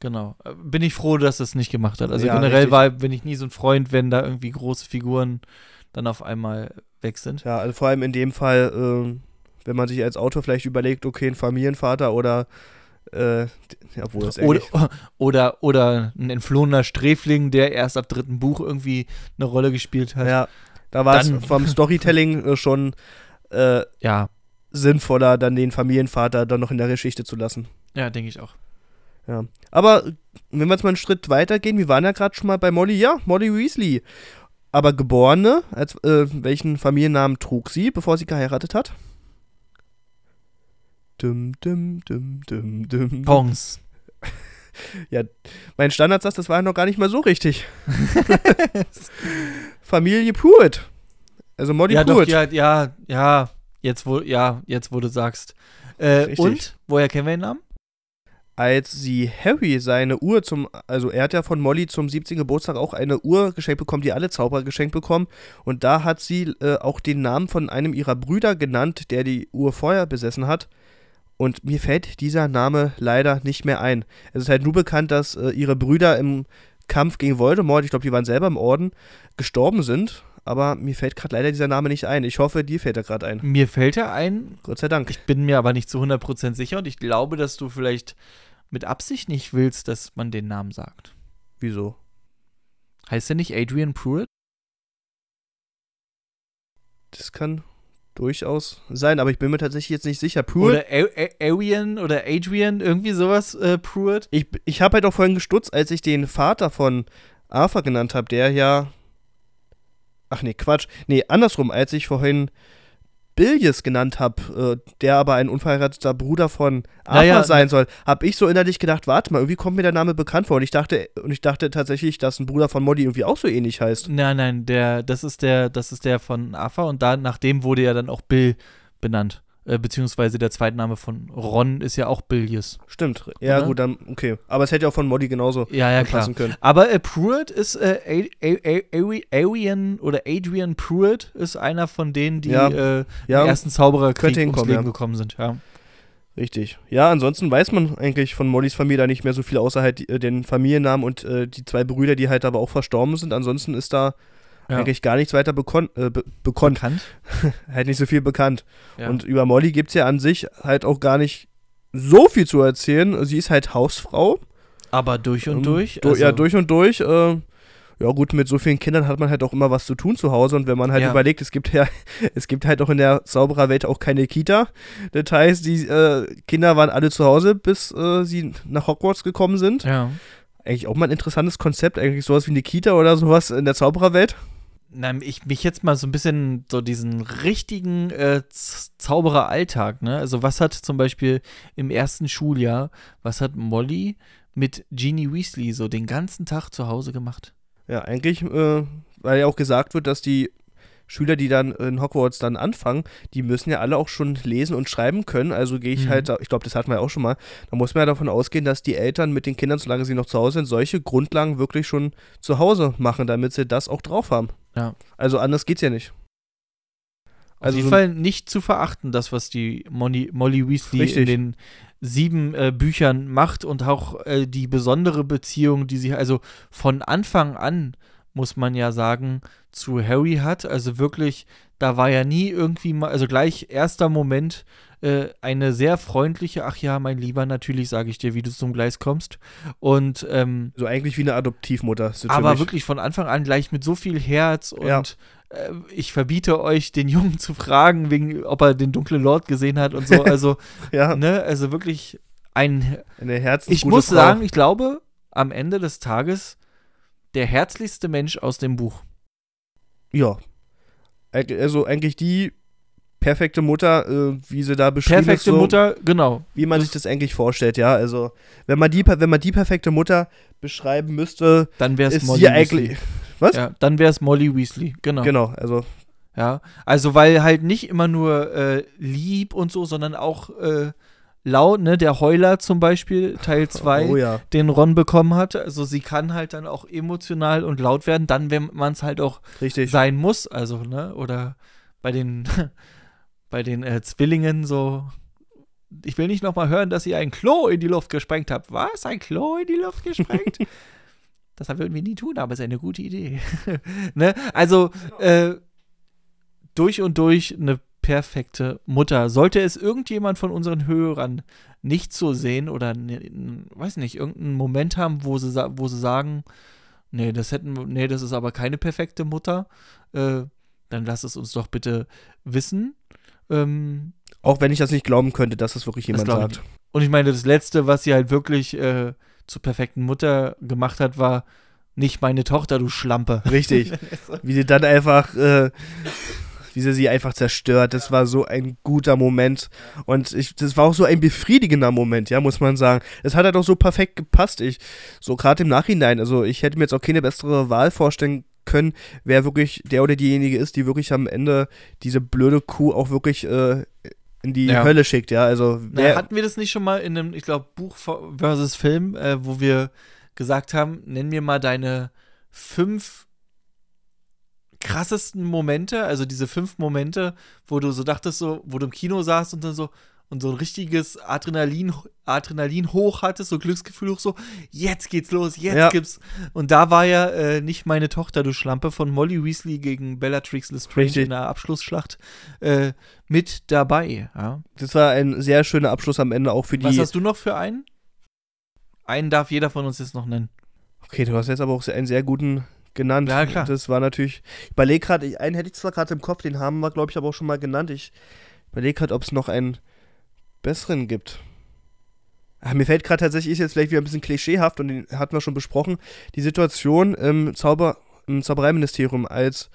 Genau. Äh, Bin ich froh, dass es nicht gemacht hat. Also Ja, generell richtig. war, bin ich nie so ein Freund, wenn da irgendwie große Figuren dann auf einmal weg sind. Ja, also vor allem in dem Fall, ähm, wenn man sich als Autor vielleicht überlegt, okay, ein Familienvater oder äh, obwohl das Oder, oder, oder ein entflohener Sträfling, der erst ab dritten Buch irgendwie eine Rolle gespielt hat. Ja, da war es vom Storytelling äh, schon äh, ja, sinnvoller, dann den Familienvater dann noch in der Geschichte zu lassen. ja denke ich auch. Ja. Aber wenn wir jetzt mal einen Schritt weiter gehen, wir waren ja gerade schon mal bei Molly, ja, Molly Weasley. aber geborene, als, äh, welchen Familiennamen trug sie, bevor sie geheiratet hat? Dum, dum, dum, dum, dum. Pons. Mein Standardsatz, das war ja noch gar nicht mal so richtig. Familie Pruitt. Also Molly ja, doch, Pruitt. ja, ja, ja, jetzt wo, ja, jetzt wo du sagst. Äh, und, woher kennen wir den Namen? Als sie Harry seine Uhr zum, also er hat ja von Molly zum 17. Geburtstag auch eine Uhr geschenkt bekommen, die alle Zauberer geschenkt bekommen. Und da hat sie äh, auch den Namen von einem ihrer Brüder genannt, der die Uhr vorher besessen hat. Und mir fällt dieser Name leider nicht mehr ein. Es ist halt nur bekannt, dass äh, ihre Brüder im Kampf gegen Voldemort, ich glaube, die waren selber im Orden, gestorben sind. Aber mir fällt gerade leider dieser Name nicht ein. Ich hoffe, dir fällt er gerade ein. Mir fällt er ein, Gott sei Dank. ich bin mir aber nicht zu 100% sicher und ich glaube, dass du vielleicht mit Absicht nicht willst, dass man den Namen sagt. Wieso? Heißt er nicht Adrian Pruitt? Das kann durchaus sein, aber ich bin mir tatsächlich jetzt nicht sicher. Pruitt Oder A A Arian oder Adrian, irgendwie sowas, äh, Pruitt? Ich, ich habe halt auch vorhin gestutzt, als ich den Vater von Arthur genannt habe, der ja. Ach nee, Quatsch. Nee, andersrum, als ich vorhin Billius genannt habe, äh, der aber ein unverheirateter Bruder von Arthur Naja, sein soll, habe ich so innerlich gedacht, warte mal, irgendwie kommt mir der Name bekannt vor. Und ich dachte, und ich dachte tatsächlich, dass ein Bruder von Molly irgendwie auch so ähnlich heißt. Nein, nein, der, das ist der, das ist der von Arthur und da, nach dem wurde ja dann auch Bill benannt. Äh, beziehungsweise der Zweitname von Ron ist ja auch Billius. Stimmt. Ja, Oder? gut, dann, okay. Aber es hätte ja auch von Molly genauso Ja, ja, passen können. Aber äh, Pruitt ist, äh, Arian oder Adrian Pruitt ist einer von denen, die Ja. äh, Ja, ersten Zaubererkrieg könnte ums Leben ja. gekommen sind. Ja. Richtig. Ja, ansonsten weiß man eigentlich von Mollys Familie da nicht mehr so viel, außer halt äh, den Familiennamen und äh, die zwei Brüder, die halt aber auch verstorben sind. Ansonsten ist da Ja. eigentlich gar nichts weiter bekon äh, be. Bekannt. Halt nicht so viel bekannt. Ja. Und über Molly gibt es ja an sich halt auch gar nicht so viel zu erzählen. Sie ist halt Hausfrau. Aber durch und Ähm, durch. Du, also, ja, durch und durch. Äh, ja gut, mit so vielen Kindern hat man halt auch immer was zu tun zu Hause und wenn man halt Ja. überlegt, es gibt ja, es gibt halt auch in der Zaubererwelt auch keine Kita. Das heißt, die äh, Kinder waren alle zu Hause, bis äh, sie nach Hogwarts gekommen sind. Ja. Eigentlich auch mal ein interessantes Konzept, eigentlich sowas wie eine Kita oder sowas in der Zaubererwelt. Na, ich mich jetzt mal so ein bisschen so diesen richtigen äh, Zaubereralltag, ne? Also was hat zum Beispiel im ersten Schuljahr, was hat Molly mit Ginny Weasley so den ganzen Tag zu Hause gemacht? Ja, eigentlich, äh, weil ja auch gesagt wird, dass die Schüler, die dann in Hogwarts dann anfangen, die müssen ja alle auch schon lesen und schreiben können. Also gehe ich Mhm. halt, ich glaube, das hatten wir ja auch schon mal, da muss man ja davon ausgehen, dass die Eltern mit den Kindern, solange sie noch zu Hause sind, solche Grundlagen wirklich schon zu Hause machen, damit sie das auch drauf haben. Ja. Also anders geht's ja nicht. Auf Also jeden so- Fall nicht zu verachten, das, was die Molly, Molly Weasley Richtig. in den sieben äh, Büchern macht und auch äh, die besondere Beziehung, die sie also von Anfang an, muss man ja sagen, zu Harry hat. Also wirklich, da war ja nie irgendwie mal, also gleich erster Moment äh, eine sehr freundliche, ach ja, mein Lieber, natürlich sage ich dir, wie du zum Gleis kommst. Und ähm, So eigentlich wie eine Adoptivmutter. aber wirklich von Anfang an gleich mit so viel Herz und Ja. äh, ich verbiete euch, den Jungen zu fragen, wegen, ob er den dunklen Lord gesehen hat und so. Also, Ja, ne, also wirklich ein. eine herzensgute Ich muss Frau. sagen, ich glaube, am Ende des Tages der herzlichste Mensch aus dem Buch. Ja. Also eigentlich die perfekte Mutter, äh, wie sie da beschrieben ist. Perfekte so, Mutter, genau. Wie man sich das eigentlich vorstellt, ja. Also, wenn man die, wenn man die perfekte Mutter beschreiben müsste, Dann wäre es Molly Weasley. eigentlich. Was? Ja, dann wäre es Molly Weasley, genau. Genau, also, Ja, also weil halt nicht immer nur äh, lieb und so, sondern auch äh, laut, ne, der Heuler zum Beispiel, Teil 2. oh ja. den Ron bekommen hat. Also sie kann halt dann auch emotional und laut werden, dann, wenn man es halt auch Richtig. sein muss. Also, ne? Oder bei den, bei den äh, Zwillingen so. Ich will nicht nochmal hören, dass ihr ein Klo in die Luft gesprengt habt. Was? Ein Klo in die Luft gesprengt? das würden wir nie tun, aber ist eine gute Idee. ne? Also, äh, durch und durch eine perfekte Mutter. Sollte es irgendjemand von unseren Hörern nicht so sehen oder, ne, weiß nicht, irgendeinen Moment haben, wo sie, wo sie sagen, nee, das hätten, nee, das ist aber keine perfekte Mutter, äh, dann lasst es uns doch bitte wissen. Ähm, Auch wenn ich das nicht glauben könnte, dass das wirklich jemand ich sagt. und ich meine, das Letzte, was sie halt wirklich äh, zur perfekten Mutter gemacht hat, war Nicht meine Tochter, du Schlampe. Richtig. Wie sie dann einfach, äh, wie sie sie einfach zerstört. Das war so ein guter Moment. Und ich, das war auch so ein befriedigender Moment, ja, muss man sagen. Es hat halt auch so perfekt gepasst. Ich, so gerade im Nachhinein, also ich hätte mir jetzt auch keine bessere Wahl vorstellen können, wer wirklich der oder diejenige ist, die wirklich am Ende diese blöde Kuh auch wirklich äh, in die Ja. Hölle schickt, ja. Also Na, hatten wir das nicht schon mal in einem, ich glaube, Buch versus Film, äh, wo wir gesagt haben, nenn mir mal deine fünf krassesten Momente, also diese fünf Momente, wo du so dachtest, so, wo du im Kino saßt und dann so und so ein richtiges Adrenalin, Adrenalin hoch hattest, so Glücksgefühl hoch, so, jetzt geht's los, jetzt Ja. gibt's. Und da war ja äh, nicht meine Tochter, du Schlampe, von Molly Weasley gegen Bellatrix Lestrange Richtig. in der Abschlussschlacht äh, mit dabei. Ja. das war ein sehr schöner Abschluss am Ende auch für die. Was hast du noch für einen? Einen darf jeder von uns jetzt noch nennen. Okay, du hast jetzt aber auch einen sehr guten genannt. Ja, klar. Das war natürlich. Ich überlege gerade, einen hätte ich zwar gerade im Kopf, den haben wir, glaube ich, aber auch schon mal genannt. Ich überlege gerade, ob es noch einen besseren gibt. Ah, mir fällt gerade tatsächlich, ist jetzt vielleicht wieder ein bisschen klischeehaft und den hatten wir schon besprochen, die Situation im, Zauber, im Zaubereiministerium, als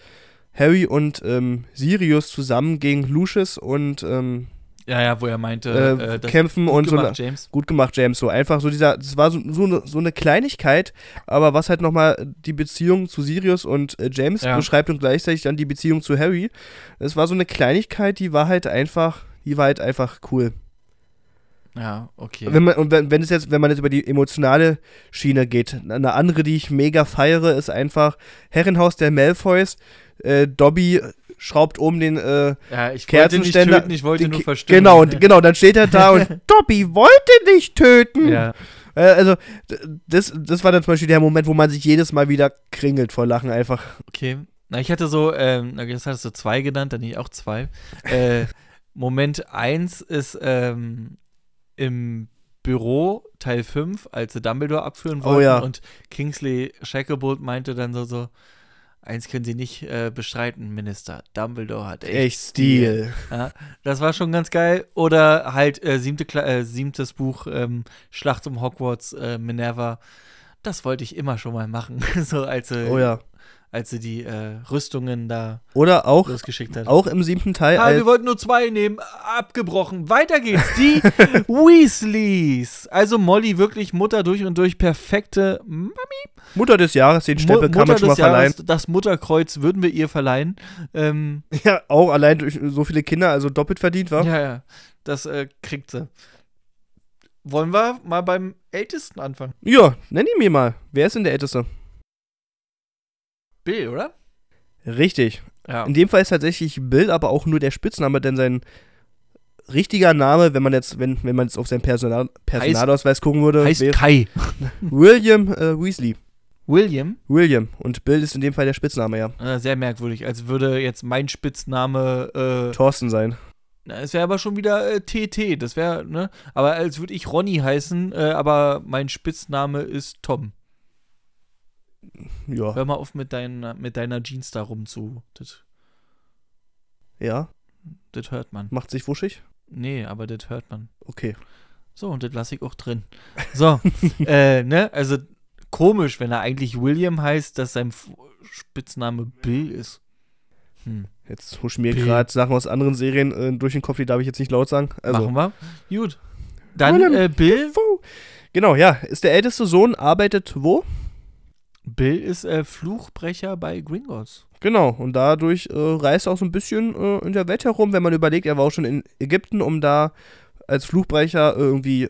Harry und ähm, Sirius zusammen gegen Lucius und ähm, Ja, ja, wo er meinte, äh, äh, kämpfen gut und so. gemacht, James. Gut gemacht, James. So einfach so dieser, das war so, so, eine, so eine Kleinigkeit, aber was halt nochmal die Beziehung zu Sirius und äh, James Ja. beschreibt und gleichzeitig dann die Beziehung zu Harry. Es war so eine Kleinigkeit, die war halt einfach, die war halt einfach cool. Ja, okay. Wenn man, und wenn, wenn es jetzt, wenn man jetzt über die emotionale Schiene geht, eine andere, die ich mega feiere, ist einfach Herrenhaus der Malfoys. Äh, Dobby schraubt um den äh, ja, ich wollte nicht Kerzenständer. töten, ich wollte den nur verstimmen. Genau, und genau, dann steht er da und Dobby wollte nicht töten. ja. Äh, Also, das, das war dann zum Beispiel der Moment, wo man sich jedes Mal wieder kringelt vor Lachen einfach. Okay. Na, ich hatte so, ähm, das hattest du zwei genannt, dann nicht auch zwei. äh, Moment eins ist ähm, im Büro, Teil 5, als sie Dumbledore abführen Oh wollten ja. und Kingsley Shacklebolt meinte dann so, so eins können sie nicht äh, bestreiten, Minister. Dumbledore hat echt, Echt Stil. Ja, das war schon ganz geil. Oder halt äh, siebte, Kla- äh, siebtes Buch, ähm, Schlacht um Hogwarts, äh, Minerva. Das wollte ich immer schon mal machen. so als sie, Oh ja. Als sie die äh, Rüstungen da Oder auch, losgeschickt hat. auch im siebten Teil. Ah, wir wollten nur zwei nehmen. Abgebrochen. Weiter geht's. Die Weasleys. Also Molly wirklich Mutter durch und durch. Perfekte Mami. Mutter des Jahres, den Stempel Mu- kann man schon mal des Jahres. verleihen. Das Mutterkreuz würden wir ihr verleihen. Ähm, Ja, auch allein durch so viele Kinder, also doppelt verdient war. Ja, ja. Das äh, kriegt sie. Wollen wir mal beim Ältesten anfangen? Ja, nenn ihn mir mal. Wer ist denn der Älteste? Bill, oder? Richtig. Ja. In dem Fall ist tatsächlich Bill aber auch nur der Spitzname, denn sein richtiger Name, wenn man jetzt, wenn, wenn man jetzt auf seinen Personal, Personalausweis gucken würde, Heißt Kai. William äh, Weasley. William. William. Und Bill ist in dem Fall der Spitzname, ja. Äh, sehr merkwürdig, als würde jetzt mein Spitzname, äh, Thorsten sein. na, es wäre aber schon wieder äh, TT, das wäre, ne? Aber als würde ich Ronny heißen, äh, aber mein Spitzname ist Tom. Ja. Hör mal auf mit deiner, mit deiner Jeans da rum zu. Das, Ja. das hört man. Macht sich wuschig? Nee, aber das hört man. Okay. So, und das lasse ich auch drin. So, äh, ne, also komisch, wenn er eigentlich William heißt, dass sein Spitzname Bill ist. Hm, Jetzt huschen mir gerade Sachen aus anderen Serien äh, durch den Kopf, die darf ich jetzt nicht laut sagen. Also, machen wir. Gut. Dann äh, Bill. Genau, ja. Ist der älteste Sohn, arbeitet wo? Bill ist äh, Fluchbrecher bei Gringotts. Genau, und dadurch äh, reist er auch so ein bisschen äh, in der Welt herum, wenn man überlegt, er war auch schon in Ägypten, um da als Fluchbrecher irgendwie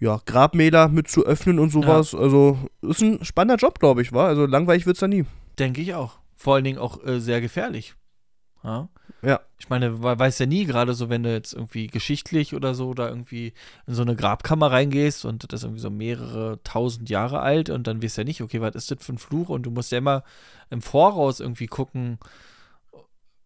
ja, Grabmäler mit zu öffnen und sowas. Also ist ein spannender Job, glaube ich, war. Also langweilig wird es da nie. Denke ich auch. Vor allen Dingen auch äh, sehr gefährlich. Ja. Ja. Ich meine, man weiß ja nie, gerade so, wenn du jetzt irgendwie geschichtlich oder so da irgendwie in so eine Grabkammer reingehst und das ist irgendwie so mehrere tausend Jahre alt und dann weißt du ja nicht, okay, was ist das für ein Fluch und du musst ja immer im Voraus irgendwie gucken,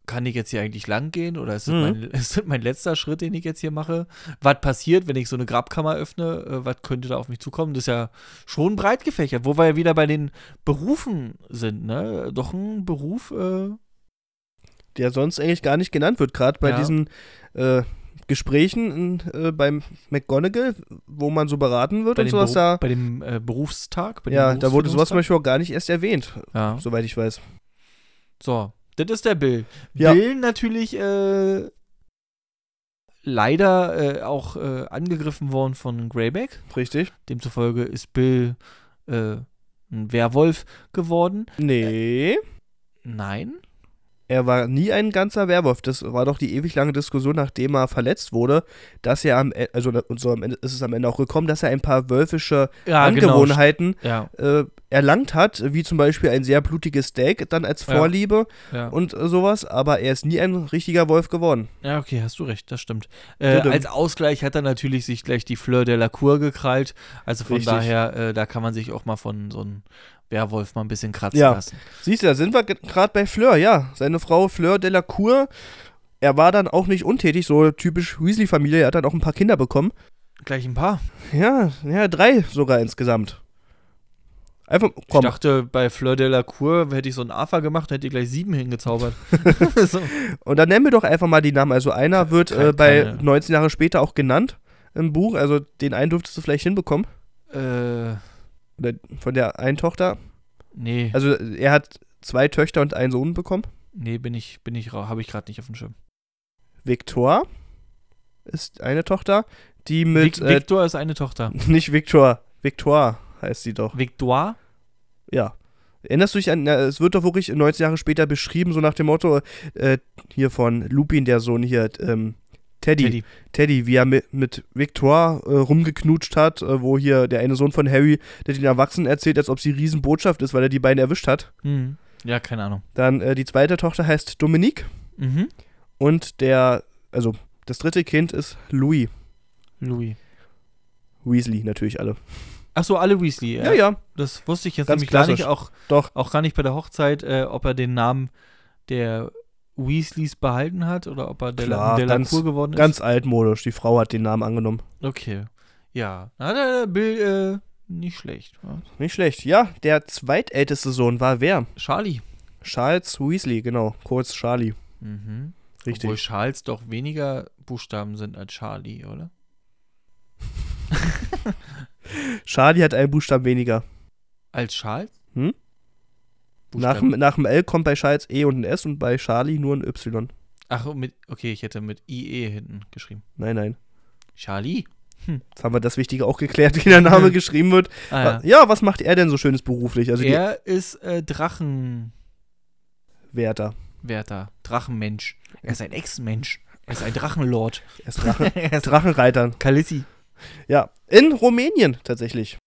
kann ich jetzt hier eigentlich lang gehen oder ist das, Mhm. mein, ist das mein letzter Schritt, den ich jetzt hier mache? Was passiert, wenn ich so eine Grabkammer öffne? Äh, was könnte da auf mich zukommen? Das ist ja schon breit gefächert, wo wir ja wieder bei den Berufen sind, ne? Doch ein Beruf, äh, Der sonst eigentlich gar nicht genannt wird, gerade bei Ja. diesen äh, Gesprächen äh, beim McGonagall, wo man so beraten wird Bei und sowas Beru da. bei dem äh, Berufstag. Bei dem Ja, da wurde sowas zum? Beispiel auch gar nicht erst erwähnt, Ja. soweit ich weiß. So, das ist der Bill. Ja. Bill natürlich äh, leider äh, auch äh, angegriffen worden von Greyback. Richtig? Demzufolge ist Bill äh, ein Werwolf geworden. Nee. Nein. Er war nie ein ganzer Werwolf. Das war doch die ewig lange Diskussion, nachdem er verletzt wurde, dass er am Ende, also und so am Ende ist es am Ende auch gekommen, dass er ein paar wölfische Ja, Angewohnheiten Genau. äh, erlangt hat, wie zum Beispiel ein sehr blutiges Steak dann als Ja. Vorliebe Ja, ja. und äh, sowas, aber er ist nie ein richtiger Wolf geworden. ja, okay, hast du recht, das stimmt. Äh, als Ausgleich hat er natürlich sich gleich die Fleur de la Cour gekrallt. Also von Richtig. daher, äh, da kann man sich auch mal von so einem Werwolf mal ein bisschen kratzen Ja. lassen. Siehst du, da sind wir gerade bei Fleur, ja. Seine Frau Fleur de la Cour. Er war dann auch nicht untätig, so typisch Weasley-Familie. Er hat dann auch ein paar Kinder bekommen. Gleich ein paar. Ja, ja, drei sogar insgesamt. Einfach, komm. Ich dachte, bei Fleur de la Cour hätte ich so ein AFA gemacht, hätte ich gleich sieben hingezaubert. so. Und dann nennen wir doch einfach mal die Namen. Also einer wird Keine- äh, bei keine- 19 Jahre später auch genannt im Buch. Also den einen dürftest du vielleicht hinbekommen. Äh, Oder von der einen Tochter. nee, Also er hat zwei Töchter und einen Sohn bekommen. nee, bin ich, bin ich, habe ich gerade nicht auf dem Schirm. Victor ist eine Tochter, die mit Vic äh, Victor ist eine Tochter. nicht Victor, Victoire heißt sie doch. Victoire? Ja. Erinnerst du dich an, na, es wird doch wirklich 19 Jahre später beschrieben, so nach dem Motto, äh, hier von Lupin, der Sohn hier, ähm, Teddy, Teddy, Teddy. wie er mit, mit Victoire äh, rumgeknutscht hat, äh, wo hier der eine Sohn von Harry, der den Erwachsenen erzählt, als ob sie Riesenbotschaft ist, weil er die beiden erwischt hat. Hm. Ja, keine Ahnung. Dann äh, die zweite Tochter heißt Dominique Mhm. und der, also das dritte Kind ist Louis. Louis. Weasley natürlich alle. Ach so, alle Weasley. Ja, ja, Das wusste ich jetzt Ganz nämlich gar nicht, klassisch. auch, Doch. auch gar nicht bei der Hochzeit, äh, ob er den Namen der Weasleys behalten hat oder ob er Klar, der, der ganz- Lacour geworden ist. ganz altmodisch. Die Frau hat den Namen angenommen. Okay. Ja. Na, der Bill, äh, nicht schlecht. Nicht schlecht. Ja, der zweitälteste Sohn war wer? Charlie. Charles Weasley, genau. Kurz Charlie. Mhm. Richtig. Obwohl Charles doch weniger Buchstaben sind als Charlie, oder? Charlie hat einen Buchstaben weniger. Als Charles? Hm? Nach, Buchstaben. dem- nach dem L kommt bei Charles E und ein S und bei Charlie nur ein Y. Ach, mit, okay, ich hätte mit IE hinten geschrieben. Nein, nein. Charlie? Jetzt haben wir das Wichtige auch geklärt, wie der Name geschrieben wird. Ah, ja. Ja, was macht er denn so schönes beruflich? Also er ist äh, Drachenwärter, Wärter. Drachenmensch. Er ist ein Ex-Mensch. Er ist ein Drachenlord. Er ist Drachen, er ist Drachenreitern. Kalissi. Ja, in Rumänien tatsächlich.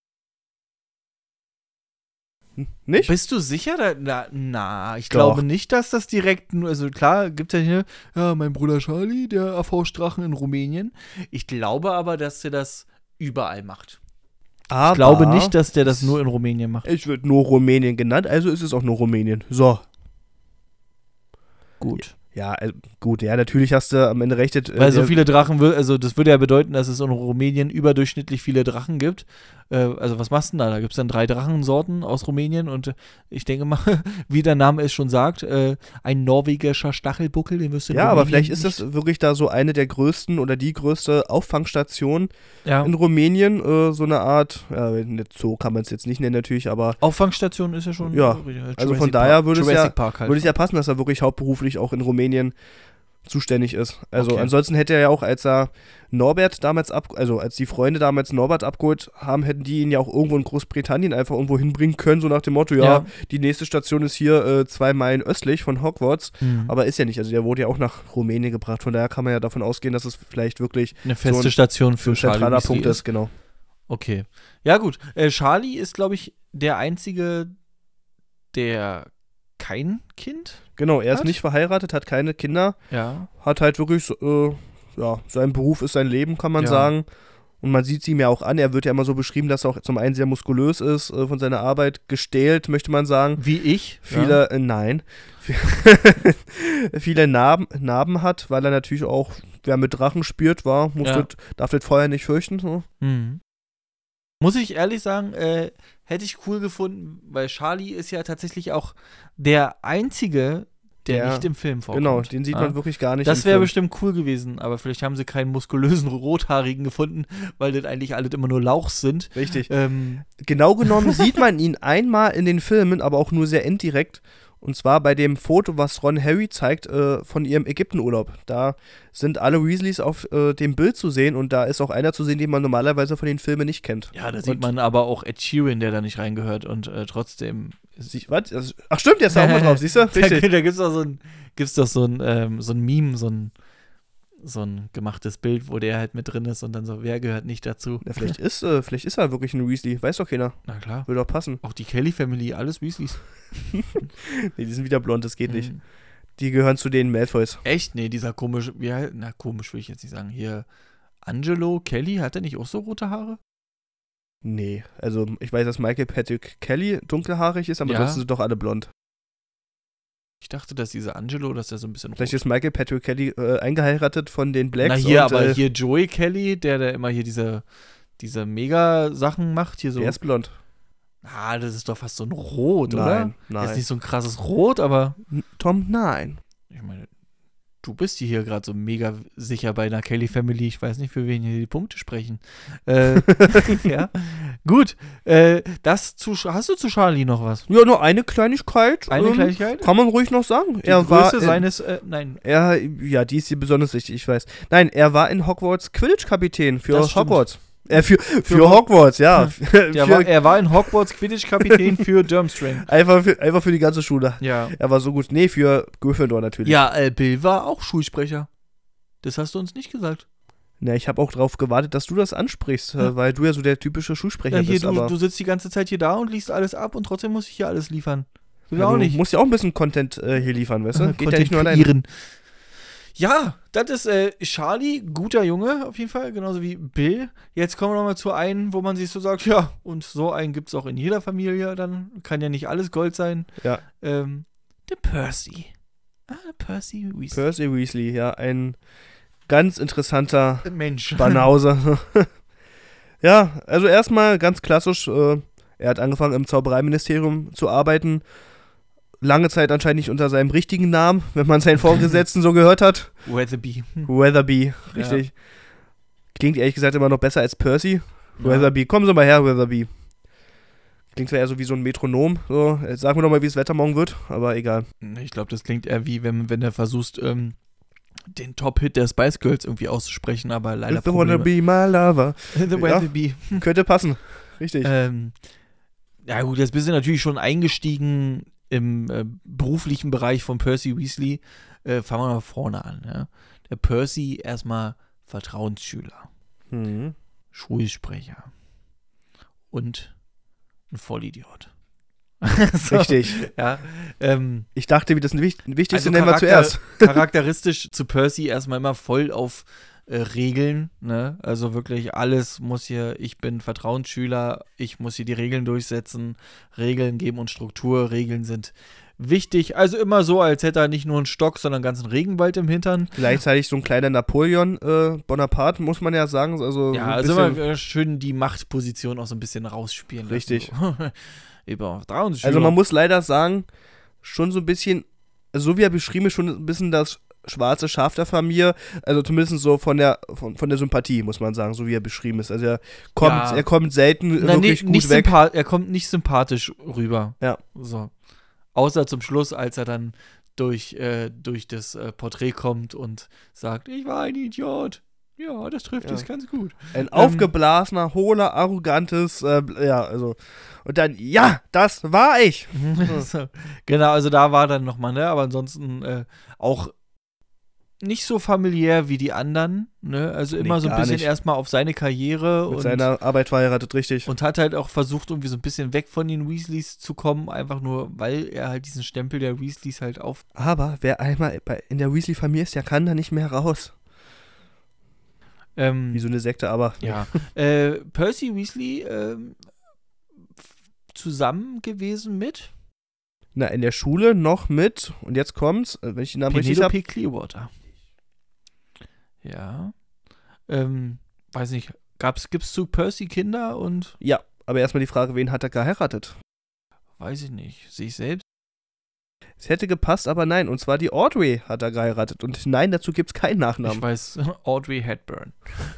Nicht? Bist du sicher? Da, na, na, ich Doch. glaube nicht, dass das direkt nur, also klar, gibt ja hier, ja, mein Bruder Charlie, der erforscht Drachen in Rumänien. Ich glaube aber, dass er das überall macht. Aber Ich glaube nicht, dass der das nur in Rumänien macht. Es wird nur Rumänien genannt, also ist es auch nur Rumänien. So. Gut. Ja, äh, gut, ja, natürlich hast du am Ende recht. äh, Weil so viele Drachen, also das würde ja bedeuten, dass es in Rumänien überdurchschnittlich viele Drachen gibt. Äh, also was machst du denn da? Da gibt es dann drei Drachensorten aus Rumänien und äh, ich denke mal, wie der Name es schon sagt, äh, ein norwegischer Stachelbuckel, den wirst du Ja, aber vielleicht ist das wirklich da so eine der größten oder die größte Auffangstation ja. in Rumänien. Äh, so eine Art, ja, eine Zoo kann man es jetzt nicht nennen natürlich, aber Auffangstation ist ja schon. Ja, also von daher würde es ja- halt. würde es ja passen, dass er wirklich hauptberuflich auch in Rumänien zuständig ist. Also Okay. ansonsten hätte er ja auch, als er Norbert damals ab, also als die Freunde damals Norbert abgeholt haben, hätten die ihn ja auch irgendwo in Großbritannien einfach irgendwo hinbringen können, so nach dem Motto, ja, Ja. die nächste Station ist hier äh, zwei Meilen östlich von Hogwarts. Mhm. Aber ist ja nicht, also der wurde ja auch nach Rumänien gebracht, von daher kann man ja davon ausgehen, dass es vielleicht wirklich eine feste so ein- Station so für ein Charlie zentraler Punkt ist, genau. Okay. Ja, gut. Äh, Charlie ist, glaube ich, der einzige, der kein Kind. Genau, er ist Hat? nicht verheiratet, hat keine Kinder, Ja. hat halt wirklich, so, äh, ja, sein Beruf ist sein Leben, kann man Ja. sagen. Und man sieht es ihm ja auch an, er wird ja immer so beschrieben, dass er auch zum einen sehr muskulös ist, äh, von seiner Arbeit gestählt, möchte man sagen. Wie ich. Viele, äh, nein, viele Narben, Narben hat, weil er natürlich auch, wer mit Drachen spielt, war, muss Ja. das, darf das vorher nicht fürchten. So. Mhm. Muss ich ehrlich sagen, äh, hätte ich cool gefunden, weil Charlie ist ja tatsächlich auch der einzige der, Der- nicht im Film vorkommt. Genau, den sieht Ja. man wirklich gar nicht. Das wäre bestimmt cool gewesen, aber vielleicht haben sie keinen muskulösen Rothaarigen gefunden, weil das eigentlich alle immer nur Lauchs sind. Richtig. Ähm, Genau genommen sieht man ihn einmal in den Filmen, aber auch nur sehr indirekt. Und zwar bei dem Foto, was Ron Harry zeigt äh, von ihrem Ägyptenurlaub. Da sind alle Weasleys auf äh, dem Bild zu sehen und da ist auch einer zu sehen, den man normalerweise von den Filmen nicht kennt. ja, da Und- sieht man aber auch Ed Sheeran, der da nicht reingehört und äh, trotzdem. Sie, was? Also, ach stimmt, der ist da auch mal drauf, siehst du? Da, da gibt's doch so ein, gibt's doch so ein, ähm, so ein Meme, so ein, so ein gemachtes Bild, wo der halt mit drin ist und dann so, wer gehört nicht dazu? Ja, vielleicht, ist, äh, vielleicht ist er wirklich ein Weasley, weiß doch keiner. Na klar. Würde doch passen. Auch die Kelly Family, alles Weasleys. Nee, die sind wieder blond, das geht nicht. Mhm. Die gehören zu den Malfoys. Echt? Nee, dieser komische, heißt, na komisch will ich jetzt nicht sagen. Hier, Angelo Kelly, hat der nicht auch so rote Haare? Nee, also ich weiß, dass Michael Patrick Kelly dunkelhaarig ist, aber Ja. ansonsten sind doch alle blond. Ich dachte, dass dieser Angelo, dass der so ein bisschen Vielleicht ist Michael Patrick Kelly äh, eingeheiratet von den Blacks. Na hier, und, aber äh, hier Joey Kelly, der da immer hier diese, diese Mega-Sachen macht, hier so. Der ist blond. ah, das ist doch fast so ein Rot, oder? Nein, nein. Ist nicht so ein krasses Rot, aber Tom, nein. ich meine, du bist hier gerade so mega sicher bei einer Kelly Family. Ich weiß nicht, für wen hier die Punkte sprechen. Äh, ja, gut. Äh, das zu, hast du zu Charlie noch was? Ja, nur eine Kleinigkeit. Eine ähm, Kleinigkeit? Kann man ruhig noch sagen. Die er Größe war in, seines, äh, nein, er, ja, die ist hier besonders wichtig, ich weiß. Nein, er war in Hogwarts Quidditch-Kapitän für Das stimmt. Hogwarts. Äh, für, für, Für Hogwarts, ja. für, war, er war in Hogwarts Quidditch-Kapitän für Durmstrang. einfach, für, einfach für die ganze Schule. Ja. Er war so gut. Nee, für Gryffindor natürlich. Ja, äh, Bill war auch Schulsprecher. Das hast du uns nicht gesagt. Na, ich habe auch darauf gewartet, dass du das ansprichst, Ja. äh, weil du ja so der typische Schulsprecher Ja, hier, bist. du, aber du sitzt die ganze Zeit hier da und liest alles ab und trotzdem muss ich hier alles liefern. Will ja, auch du nicht. musst ja auch ein bisschen Content äh, hier liefern, weißt du? Geht ja nicht nur kreieren. Ja, das ist äh, Charlie, guter Junge auf jeden Fall, genauso wie Bill. Jetzt kommen wir nochmal zu einem, wo man sich so sagt, ja, und so einen gibt es auch in jeder Familie, dann kann ja nicht alles Gold sein. Ja. Ähm, der Percy. Ah, Percy Weasley. Percy Weasley, ja, ein ganz interessanter Mensch. Banause. ja, also erstmal ganz klassisch, äh, er hat angefangen im Zaubereiministerium zu arbeiten. Lange Zeit anscheinend nicht unter seinem richtigen Namen, wenn man seinen Vorgesetzten so gehört hat. Weatherby. Weatherby, richtig. Klingt ehrlich gesagt immer noch besser als Percy. Weatherby, kommen Sie mal her, Weatherby. Klingt zwar eher so wie so ein Metronom. So, jetzt sag mir doch mal, wie das Wetter morgen wird, aber egal. Ich glaube, das klingt eher wie, wenn, wenn du versuchst, ähm, den Top-Hit der Spice Girls irgendwie auszusprechen, aber leider If you wanna be my lover. The Weatherby. Könnte passen. Richtig. Ähm, ja gut, jetzt bist du natürlich schon eingestiegen im äh, beruflichen Bereich von Percy Weasley. Äh, fangen wir mal vorne an. Ja? Der Percy erstmal Vertrauensschüler, Mhm. Schulsprecher und ein Vollidiot. So, Richtig. Ja, ähm, Ich dachte, wie das Wich- Wichtigste Also nennen wir zuerst. charakteristisch zu Percy erstmal immer voll auf äh, Regeln, ne? Also wirklich alles muss hier, ich bin Vertrauensschüler, ich muss hier die Regeln durchsetzen, Regeln geben und Struktur, Regeln sind wichtig. Also immer so, als hätte er nicht nur einen Stock, sondern einen ganzen Regenwald im Hintern. Gleichzeitig so ein kleiner Napoleon äh, Bonaparte, muss man ja sagen. Also Ja, also immer äh, schön die Machtposition auch so ein bisschen rausspielen. lassen. Richtig. So. Über Vertrauensschüler. also man muss leider sagen, schon so ein bisschen, so wie er beschrieben ist, schon ein bisschen das schwarze Schaf der Familie, also zumindest so von der von, von der Sympathie, muss man sagen, so wie er beschrieben ist. Also er kommt, Ja. er kommt selten Na, wirklich nee, gut nicht weg. er kommt nicht sympathisch rüber. Ja. So. Außer zum Schluss, als er dann durch, äh, durch das äh, Porträt kommt und sagt, ich war ein Idiot. Ja, das trifft Ja. es ganz gut. Ein aufgeblasener, hohler, arrogantes, äh, ja, also. Und dann, ja, das war ich. so. Genau, also da war dann nochmal, ne? Aber ansonsten äh, auch nicht so familiär wie die anderen, ne? Also Nee, immer so ein bisschen nicht. erstmal auf seine Karriere Mit und seiner Arbeit verheiratet, richtig. Und hat halt auch versucht, irgendwie so ein bisschen weg von den Weasleys zu kommen, einfach nur, weil er halt diesen Stempel der Weasleys halt auf. Aber wer einmal in der Weasley-Familie ist, der kann da nicht mehr raus. Ähm, Wie so eine Sekte, aber. ja. äh, Percy Weasley ähm, zusammen gewesen mit Na, in der Schule noch mit, und jetzt kommt's, äh, wenn ich den Namen richtig habe. Penelope Clearwater. Ja. Ähm, weiß nicht, gab's, gibt's zu Percy Kinder und Ja, aber erstmal die Frage, wen hat er geheiratet? weiß ich nicht, sich selbst? Es hätte gepasst, aber nein. Und zwar die Audrey hat er geheiratet. Und nein, dazu gibt es keinen Nachnamen. Ich weiß, Audrey Hepburn.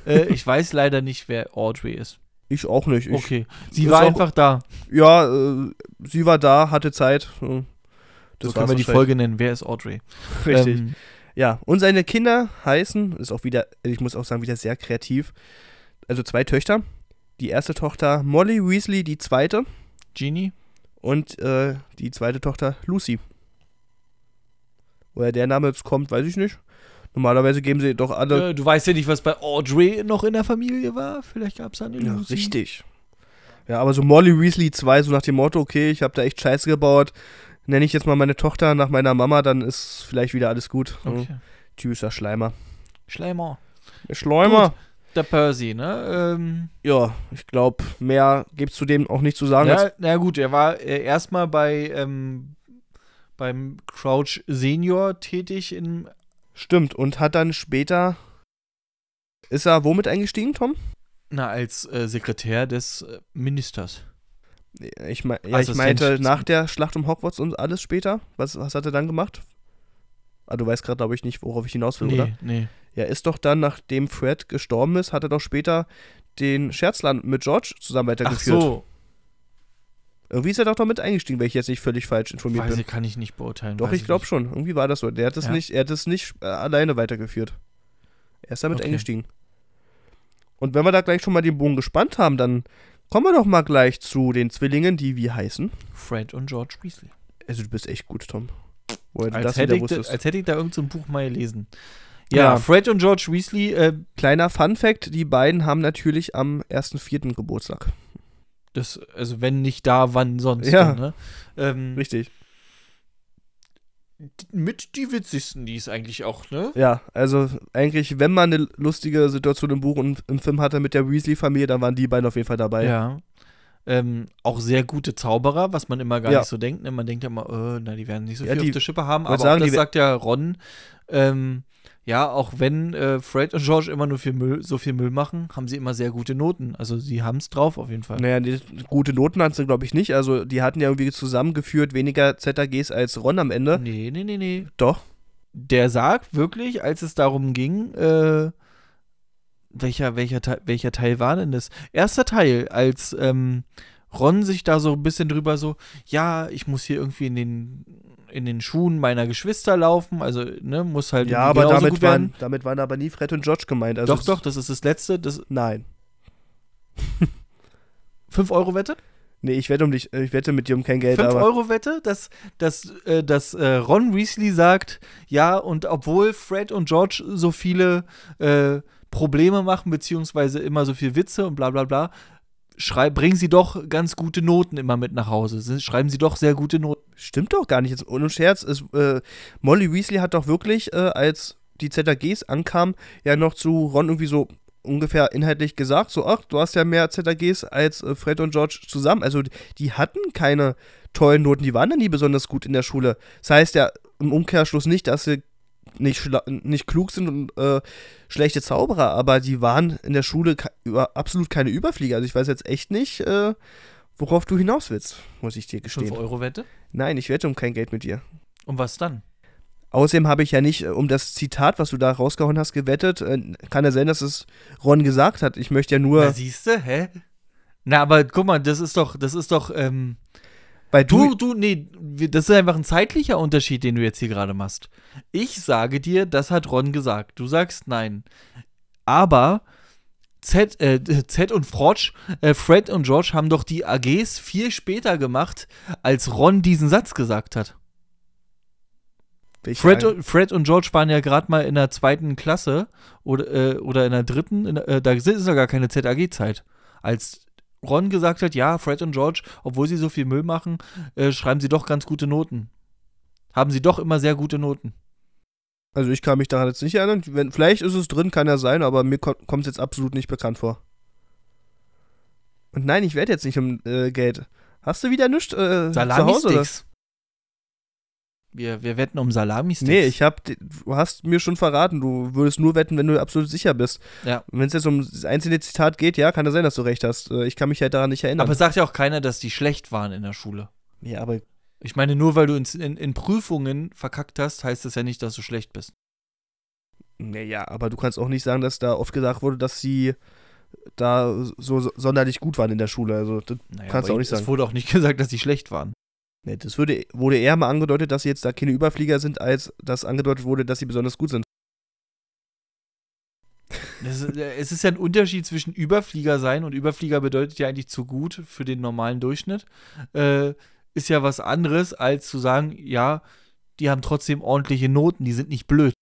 äh, ich weiß leider nicht, wer Audrey ist. Ich auch nicht. Ich, Okay. Sie war auch- einfach da. Ja, äh, sie war da, hatte Zeit. äh, Das so können wir die. Folge nennen. Wer ist Audrey? Richtig. Ähm, Ja, und seine Kinder heißen, ist auch wieder, ich muss auch sagen, wieder sehr kreativ. Also zwei Töchter. Die erste Tochter Molly Weasley, die zweite. Genie? Und äh, die zweite Tochter Lucy. Woher der Name jetzt kommt, weiß ich nicht. Normalerweise geben sie doch alle. Äh, du weißt ja nicht, was bei Audrey noch in der Familie war. Vielleicht gab es da eine Ja, Lucy. richtig. Ja, aber so Molly Weasley 2, so nach dem Motto, okay, ich habe da echt Scheiße gebaut, nenne ich jetzt mal meine Tochter nach meiner Mama, dann ist vielleicht wieder alles gut. Ja, Okay. Typischer Schleimer. Schleimer. Der Schleimer. Der Percy, ne? Ähm, Ja, ich glaube, mehr gibt es zu dem auch nicht zu sagen. ja, na gut, er war äh, erstmal bei ähm, beim Crouch Senior tätig in Stimmt, und hat dann später. Ist er womit eingestiegen, Tom? na als äh, Sekretär des äh, Ministers. Ich, mein, ja, ich Assistent. meinte nach der Schlacht um Hogwarts und alles später. Was, was hat er dann gemacht? Ah, du weißt gerade, glaube ich, nicht, worauf ich hinaus will, Nee, oder? nee. Er ist doch dann, nachdem Fred gestorben ist, hat er doch später den Scherzland mit George zusammen Ach weitergeführt. so, Irgendwie ist er doch damit eingestiegen, wenn ich jetzt nicht völlig falsch informiert weiß bin. ich, kann ich nicht beurteilen. Doch, ich glaube schon. Irgendwie war das so. Der hat es Ja. nicht, er hat es nicht äh, alleine weitergeführt. Er ist damit Okay. eingestiegen. Und wenn wir da gleich schon mal den Bogen gespannt haben, dann kommen wir doch mal gleich zu den Zwillingen, die wie heißen. Fred und George Weasley. Also du bist echt gut, Tom. Woher Als das hätte, ich da, wusstest. als hätte ich da irgendein Buch mal gelesen. Ja, Ja. Fred und George Weasley, äh, Kleiner Fun Fact, die beiden haben natürlich am 1.4. Geburtstag. Das, also wenn nicht da, wann sonst? Ja. Ne? Ähm, Richtig. mit die witzigsten, die es eigentlich auch, ne? Ja, also eigentlich, wenn man eine lustige Situation im Buch und im Film hatte mit der Weasley-Familie, dann waren die beiden auf jeden Fall dabei. Ja. Ähm, auch sehr gute Zauberer, was man immer gar Ja. nicht so denkt. Ne? Man denkt ja immer, äh, na, die werden nicht so Ja, viel die- auf der Schippe haben. Aber sagen, das sagt ja Ron. Ähm, ja, auch wenn äh, Fred und George immer nur viel Müll, so viel Müll machen, haben sie immer sehr gute Noten. Also sie haben es drauf auf jeden Fall. Naja, die, gute Noten hatten sie, glaube ich, nicht. Also die hatten ja irgendwie zusammengeführt weniger ZAGs als Ron am Ende. Nee, nee, nee, nee. Doch. Der sagt wirklich, als es darum ging, äh, welcher, welcher, Teil, welcher Teil war denn das? Erster Teil, als ähm, Ron sich da so ein bisschen drüber so, ja, ich muss hier irgendwie in den, in den Schuhen meiner Geschwister laufen, also, ne, muss halt Ja, aber damit waren, damit waren aber nie Fred und George gemeint. Also doch, doch, das ist das letzte, das Nein. 5-Euro-Wette? Nee, ich wette um dich, äh, ich wette mit dir um kein Geld, 5 aber. Euro Wette, dass, dass, äh, dass äh, Ron Weasley sagt, ja, und obwohl Fred und George so viele äh, Probleme machen, beziehungsweise immer so viel Witze und bla bla bla, schrei bringen sie doch ganz gute Noten immer mit nach Hause. Schreiben sie doch sehr gute Noten. Stimmt doch gar nicht. Jetzt ohne Scherz. Es, äh, Molly Weasley hat doch wirklich, äh, als die ZAGs ankamen, ja noch zu Ron irgendwie so ungefähr inhaltlich gesagt, so, ach, du hast ja mehr ZAGs als äh, Fred und George zusammen. Also die, hatten keine tollen Noten, die waren ja nie besonders gut in der Schule. Das heißt ja im Umkehrschluss nicht, dass sie nicht, nicht klug sind und äh, schlechte Zauberer, aber die waren in der Schule über, absolut keine Überflieger. Also ich weiß jetzt echt nicht, äh, worauf du hinaus willst, muss ich dir gestehen. 5 Euro Wette? Nein, ich wette um kein Geld mit dir. Und was dann? Außerdem habe ich ja nicht äh, um das Zitat, was du da rausgehauen hast, gewettet. Äh, Kann ja sein, dass es Ron gesagt hat. Ich möchte ja nur, Na, siehst du, hä? Na, aber guck mal, das ist doch, das ist doch, ähm, weil du, Du, nee, das ist einfach ein zeitlicher Unterschied, den du jetzt hier gerade machst. Ich sage dir, das hat Ron gesagt. Du sagst nein. Aber Z, äh, Z und Frotsch, äh, Fred und George haben doch die AGs viel später gemacht, als Ron diesen Satz gesagt hat. Fred, und- Fred und George waren ja gerade mal in der zweiten Klasse oder, äh, oder in der dritten, in, äh, da ist ja gar keine ZAG-Zeit. Als Ron gesagt hat, ja, Fred und George, obwohl sie so viel Müll machen, äh, schreiben sie doch ganz gute Noten. Haben sie doch immer sehr gute Noten. also ich kann mich daran jetzt nicht erinnern. Wenn, vielleicht ist es drin, kann ja sein, aber mir ko kommt es jetzt absolut nicht bekannt vor. Und nein, ich werde jetzt nicht um äh, Geld. Hast du wieder nichts äh, zu Hause? Oder? Wir, wir wetten um Salami-Sticks. Nee, ich hab, du hast mir schon verraten, du würdest nur wetten, wenn du absolut sicher bist. Ja. Wenn es jetzt um das einzelne Zitat geht, ja, kann ja sein, dass du recht hast. Äh, Ich kann mich halt daran nicht erinnern. Aber es sagt ja auch keiner, dass die schlecht waren in der Schule. ja, aber Ich meine, nur weil du in, in, in Prüfungen verkackt hast, heißt das ja nicht, dass du schlecht bist. Naja, aber du kannst auch nicht sagen, dass da oft gesagt wurde, dass sie da so, so sonderlich gut waren in der Schule. Also, das Naja, kannst du auch nicht sagen. Es wurde auch nicht gesagt, dass sie schlecht waren. Nee, das würde, wurde eher mal angedeutet, dass sie jetzt da keine Überflieger sind, als dass angedeutet wurde, dass sie besonders gut sind. Ist, äh, es ist ja ein Unterschied zwischen Überflieger sein und Überflieger bedeutet ja eigentlich zu gut für den normalen Durchschnitt. Äh, ist ja was anderes, als zu sagen, ja, die haben trotzdem ordentliche Noten, die sind nicht blöd.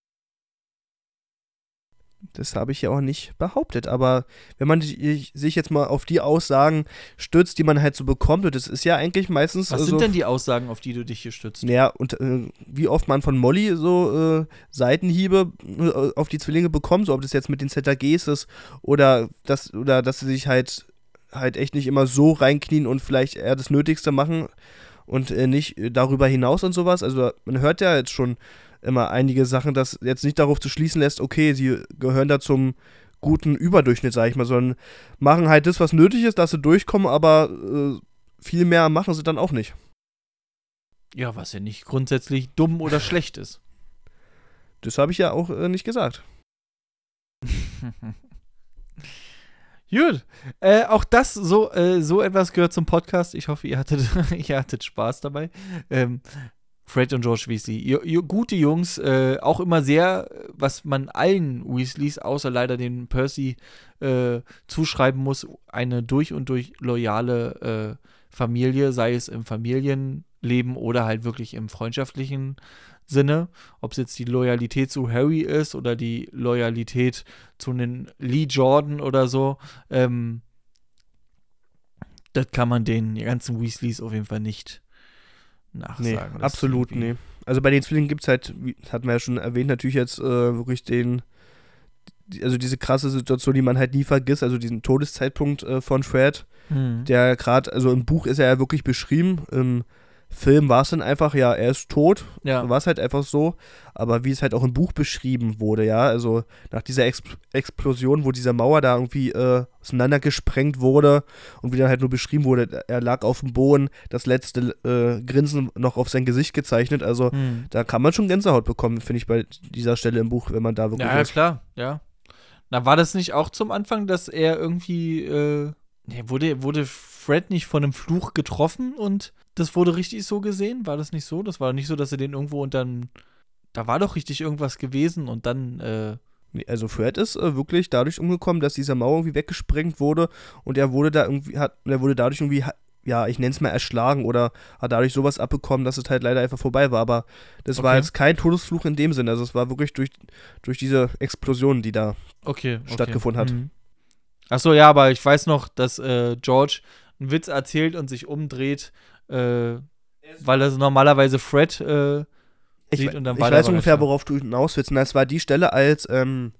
Das habe ich ja auch nicht behauptet. Aber wenn man sich jetzt mal auf die Aussagen stützt, die man halt so bekommt, und das ist ja eigentlich meistens Was äh, so. sind denn die Aussagen, auf die du dich hier stützt? Naja, und äh, wie oft man von Molly so äh, Seitenhiebe äh, auf die Zwillinge bekommt, so ob das jetzt mit den ZAGs ist oder dass, oder dass sie sich halt halt echt nicht immer so reinknien und vielleicht eher das Nötigste machen und äh, nicht darüber hinaus und sowas. Also man hört ja jetzt schon immer einige Sachen, das jetzt nicht darauf zu schließen lässt, okay, sie gehören da zum guten Überdurchschnitt, sag ich mal, sondern machen halt das, was nötig ist, dass sie durchkommen, aber äh, viel mehr machen sie dann auch nicht. Ja, was ja nicht grundsätzlich dumm oder schlecht ist. Das habe ich ja auch äh, nicht gesagt. Gut. Äh, auch das, so, äh, so etwas gehört zum Podcast. Ich hoffe, ihr hattet, ihr hattet Spaß dabei. Ähm, Fred und George Weasley. Ju- ju- gute Jungs, äh, auch immer sehr, was man allen Weasleys, außer leider den Percy, äh, zuschreiben muss, eine durch und durch loyale äh, Familie, sei es im Familienleben oder halt wirklich im freundschaftlichen Sinne. Ob es jetzt die Loyalität zu Harry ist oder die Loyalität zu einem Lee Jordan oder so. Ähm, das kann man den ganzen Weasleys auf jeden Fall nicht nachsagen. Nee, absolut, irgendwie- nee. Also bei den Zwillingen gibt es halt, hatten wir ja schon erwähnt, natürlich jetzt äh, wirklich den, also diese krasse Situation, die man halt nie vergisst, also diesen Todeszeitpunkt äh, von Fred, Hm. der gerade, also im Buch ist er ja wirklich beschrieben, im Film war es dann einfach, ja, er ist tot, Ja. war es halt einfach so, aber wie es halt auch im Buch beschrieben wurde, ja, also nach dieser Ex Explosion, wo diese Mauer da irgendwie äh, auseinandergesprengt wurde und wie dann halt nur beschrieben wurde, er lag auf dem Boden, das letzte äh, Grinsen noch auf sein Gesicht gezeichnet, also Hm. da kann man schon Gänsehaut bekommen, finde ich, bei dieser Stelle im Buch, wenn man da wirklich Ja, ja, klar, ja. Na, war das nicht auch zum Anfang, dass er irgendwie, äh, nee, wurde, wurde Fred nicht von einem Fluch getroffen und das wurde richtig so gesehen? War das nicht so? Das war nicht so, dass er den irgendwo unterm, da war doch richtig irgendwas gewesen und dann, äh, Also Fred ist äh, wirklich dadurch umgekommen, dass diese Mauer irgendwie weggesprengt wurde und er wurde da irgendwie, hat, er wurde dadurch irgendwie, ja, ich nenne es mal erschlagen oder hat dadurch sowas abbekommen, dass es halt leider einfach vorbei war. Aber das war Okay. jetzt kein Todesfluch in dem Sinne. Also es war wirklich durch, durch diese Explosion, die da. okay. okay. Stattgefunden hat. Mhm. Ach so, ja, aber ich weiß noch, dass äh, George einen Witz erzählt und sich umdreht, äh, weil er normalerweise Fred äh, Ich, sieht und dann ich weiß ungefähr, da. worauf du hinaus willst. Und das war die Stelle, als ähm,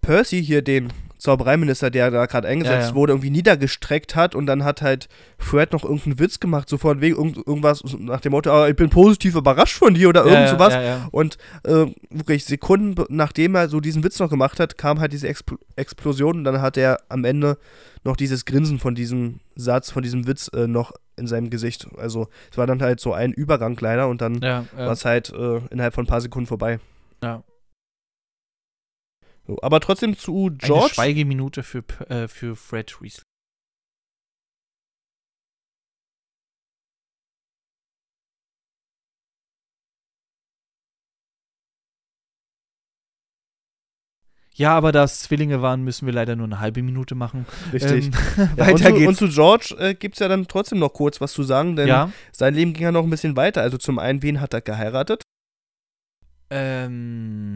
Percy hier den Zaubereiminister, der da gerade eingesetzt Ja, ja. wurde, irgendwie niedergestreckt hat und dann hat halt Fred noch irgendeinen Witz gemacht, so von wegen irgend, irgendwas nach dem Motto, ah, ich bin positiv überrascht von dir oder irgend ja, sowas. Ja, ja. Und äh, wirklich Sekunden nachdem er so diesen Witz noch gemacht hat, kam halt diese Expl Explosion und dann hat er am Ende noch dieses Grinsen von diesem Satz, von diesem Witz äh, noch in seinem Gesicht. Also es war dann halt so ein Übergang leider und dann war es halt äh, innerhalb von ein paar Sekunden vorbei. Ja. So, aber trotzdem zu Eine George. Schweigeminute für, äh, für Fred Weasley. Ja, aber da es Zwillinge waren, müssen wir leider nur eine halbe Minute machen. Richtig. Ähm, Ja, und, weiter zu, und zu George äh, gibt es ja dann trotzdem noch kurz was zu sagen, denn ja. sein Leben ging ja noch ein bisschen weiter. Also zum einen, wen hat er geheiratet? Ähm,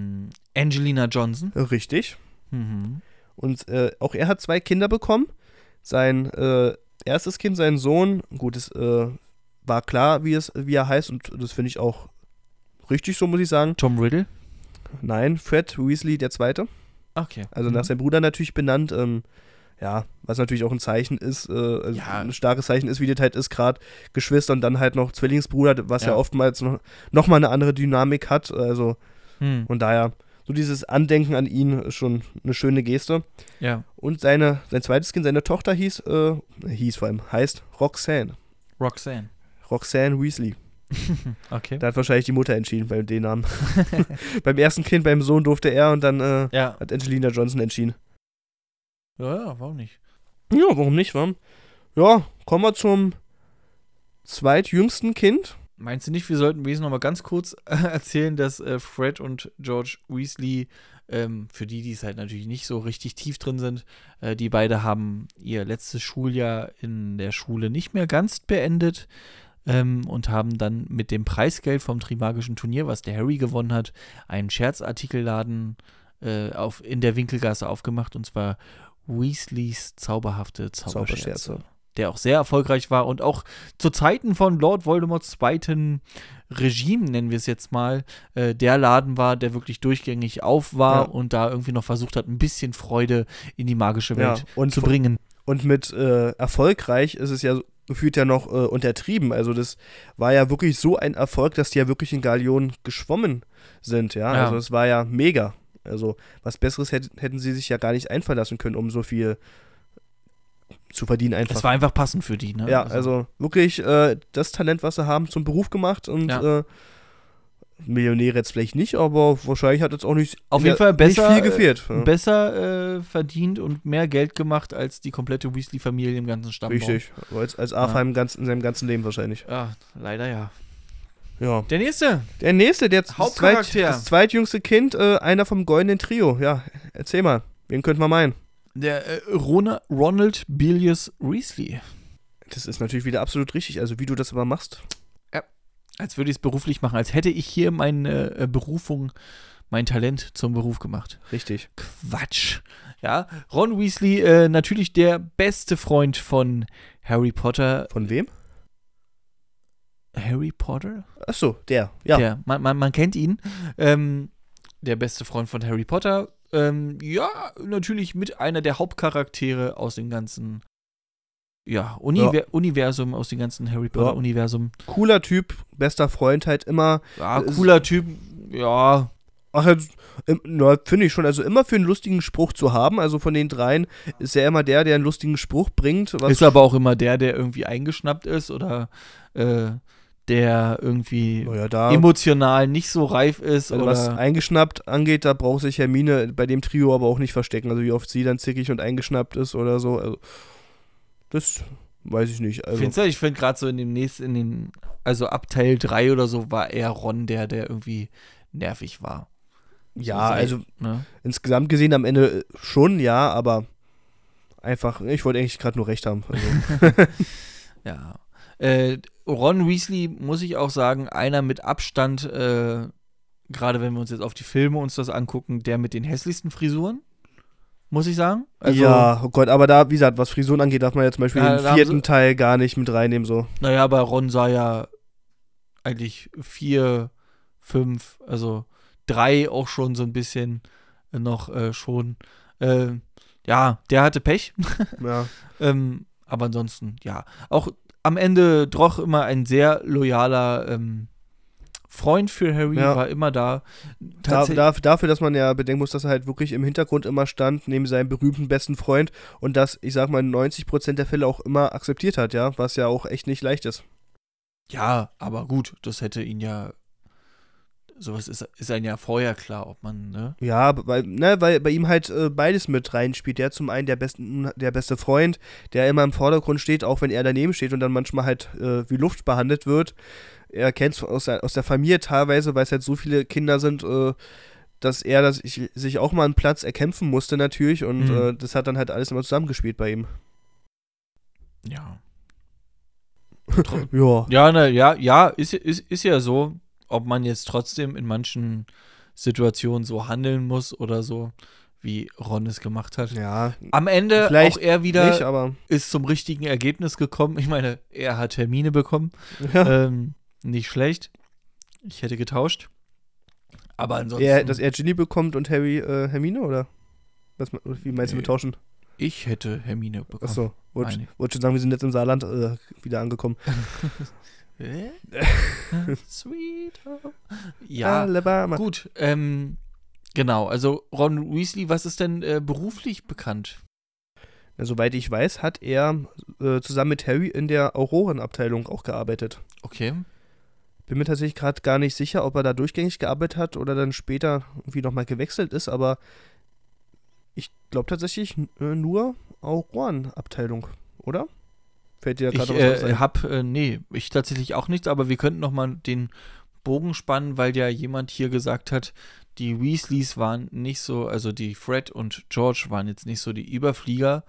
Angelina Johnson. Richtig. Mhm. Und äh, auch er hat zwei Kinder bekommen. Sein äh, erstes Kind, sein Sohn, gut, es äh, war klar, wie, es, wie er heißt und das finde ich auch richtig so, muss ich sagen. Tom Riddle. Nein, Fred Weasley der Zweite. Okay. Also Mhm. nach seinem Bruder natürlich benannt. Ähm, ja, was natürlich auch ein Zeichen ist, äh, also Ja. ein starkes Zeichen ist, wie das halt ist, gerade Geschwister und dann halt noch Zwillingsbruder, was ja, Ja. oftmals noch, noch mal eine andere Dynamik hat. Also Hm. von daher, so dieses Andenken an ihn ist schon eine schöne Geste. Ja. Und seine, sein zweites Kind, seine Tochter hieß, äh, hieß vor allem, heißt Roxanne. Roxanne. Roxanne Weasley. okay. Da hat wahrscheinlich die Mutter entschieden beim den Namen. beim ersten Kind, beim Sohn durfte er und dann äh, Ja. hat Angelina Johnson entschieden. Ja, ja, warum nicht? Ja, warum nicht, warum? Ja, kommen wir zum zweitjüngsten Kind. Meinst du nicht, wir sollten wesentlich noch mal ganz kurz äh, erzählen, dass äh, Fred und George Weasley, ähm, für die, die es halt natürlich nicht so richtig tief drin sind, äh, die beide haben ihr letztes Schuljahr in der Schule nicht mehr ganz beendet ähm, und haben dann mit dem Preisgeld vom Trimagischen Turnier, was der Harry gewonnen hat, einen Scherzartikelladen äh, auf, in der Winkelgasse aufgemacht und zwar Weasleys zauberhafte Zauberscherze. Zauberscherze. Der auch sehr erfolgreich war und auch zu Zeiten von Lord Voldemorts zweiten Regime, nennen wir es jetzt mal, äh, der Laden war, der wirklich durchgängig auf war Ja. und da irgendwie noch versucht hat, ein bisschen Freude in die magische Ja, Welt und zu bringen. Und mit äh, erfolgreich ist es ja so- gefühlt ja noch äh, untertrieben. Also das war ja wirklich so ein Erfolg, dass die ja wirklich in Galion geschwommen sind, ja. Ja. Also es war ja mega. Also was Besseres hätt, hätten sie sich ja gar nicht einfallen lassen können, um so viel zu verdienen einfach. Es war einfach passend für die, ne? ja, also wirklich äh, das Talent, was sie haben, zum Beruf gemacht und Ja. äh, Millionär jetzt vielleicht nicht, aber wahrscheinlich hat jetzt auch nicht, Auf jeden Fall besser, viel gefehlt. äh, ja. besser äh, verdient und mehr Geld gemacht als die komplette Weasley-Familie im ganzen Stammbaum. Richtig. Als, als Arthur im ganzen, in seinem ganzen Leben wahrscheinlich. Ja, leider ja. Ja. Der nächste. Der nächste, der das, zweit, Hauptcharakter. das zweitjüngste Kind, äh, einer vom goldenen Trio. Ja, erzähl mal. Wen könnte man meinen? Der äh, Rona Ronald Bilius Weasley. Das ist natürlich wieder absolut richtig. Also, wie du das aber machst. Als würde ich es beruflich machen, als hätte ich hier meine äh, Berufung, mein Talent zum Beruf gemacht. Richtig. Quatsch. Ja, Ron Weasley, äh, natürlich der beste Freund von Harry Potter. Von wem? Harry Potter? Achso, der. Ja. Der, man, man, man kennt ihn. Ähm, der beste Freund von Harry Potter. Ähm, ja, natürlich mit einer der Hauptcharaktere aus dem ganzen ja, Univer Universum, aus dem ganzen Harry Ja. Potter-Universum. Cooler Typ, bester Freund, halt immer. Ja, cooler Typ. Ja, Ach, na, finde ich schon. Also, immer für einen lustigen Spruch zu haben. Also, von den dreien ist er immer der, der einen lustigen Spruch bringt. Ist aber auch immer der, der irgendwie eingeschnappt ist oder äh, der irgendwie naja, da. emotional nicht so reif ist Also was oder eingeschnappt angeht, da braucht sich Hermine bei dem Trio aber auch nicht verstecken. Also wie oft sie dann zickig und eingeschnappt ist oder so. Also, das weiß ich nicht. Also, Findest du? Ich finde gerade so in dem nächsten, in den, also ab Teil 3 oder so war eher Ron der, der irgendwie nervig war. ja, So also Ne? insgesamt gesehen am Ende äh, schon, ja, aber einfach, ich wollte eigentlich gerade nur recht haben. Also, Ja. Äh, Ron Weasley, muss ich auch sagen, einer mit Abstand, äh, gerade wenn wir uns jetzt auf die Filme uns das angucken, der mit den hässlichsten Frisuren, muss ich sagen. Also, ja, oh Gott, aber da, wie gesagt, was Frisuren angeht, darf man ja zum Beispiel Ja, den vierten sie- Teil gar nicht mit reinnehmen. So. Naja, bei Ron sah ja eigentlich vier, fünf, also drei auch schon so ein bisschen äh, noch äh, schon. Äh, ja, der hatte Pech. Ja. ähm, aber ansonsten, ja. Auch am Ende doch immer ein sehr loyaler ähm, Freund für Harry, Ja. war immer da. Da, da, dafür, dass man ja bedenken muss, dass er halt wirklich im Hintergrund immer stand, neben seinem berühmten besten Freund und das, ich sag mal, in 90% der Fälle auch immer akzeptiert hat, ja, was ja auch echt nicht leicht ist. ja, aber gut, das hätte ihn ja. Sowas ist, ist einem ja vorher klar, ob man, ne? Ja, weil, ne, weil bei ihm halt äh, beides mit reinspielt. Der zum einen der, besten, der beste Freund, der immer im Vordergrund steht, auch wenn er daneben steht und dann manchmal halt äh, wie Luft behandelt wird. Er kennt es aus, der- aus der Familie teilweise, weil es halt so viele Kinder sind, äh, dass er das, ich, sich auch mal einen Platz erkämpfen musste natürlich und Mhm. äh, das hat dann halt alles immer zusammengespielt bei ihm. Ja. Ja. Ja, ne, ja, ja, ist, ist, ist ja so, ob man jetzt trotzdem in manchen Situationen so handeln muss oder so, wie Ron es gemacht hat. Ja, Am Ende auch er wieder nicht, ist zum richtigen Ergebnis gekommen. Ich meine, er hat Termine bekommen. ja. Ähm, nicht schlecht. Ich hätte getauscht. Aber ansonsten, er, dass er Ginny bekommt und Harry äh, Hermine, oder? Was, wie meinst du mit Nee. tauschen? ich hätte Hermine bekommen. Achso, wollte wollt schon sagen, wir sind jetzt im Saarland äh, wieder angekommen. Sweet. home. Ja, Alabama. gut. Ähm, genau, also Ron Weasley, was ist denn äh, beruflich bekannt? Ja, soweit ich weiß, hat er äh, zusammen mit Harry in der Aurorenabteilung auch gearbeitet. Okay. bin mir tatsächlich gerade gar nicht sicher, ob er da durchgängig gearbeitet hat oder dann später irgendwie nochmal gewechselt ist, aber ich glaube tatsächlich äh, nur Auroran-Abteilung, oder? Fällt dir da gerade was äh, hab, äh, nee, ich tatsächlich auch nichts, aber wir könnten nochmal den Bogen spannen, weil ja jemand hier gesagt hat, die Weasleys waren nicht so, also die Fred und George waren jetzt nicht so die Überflieger.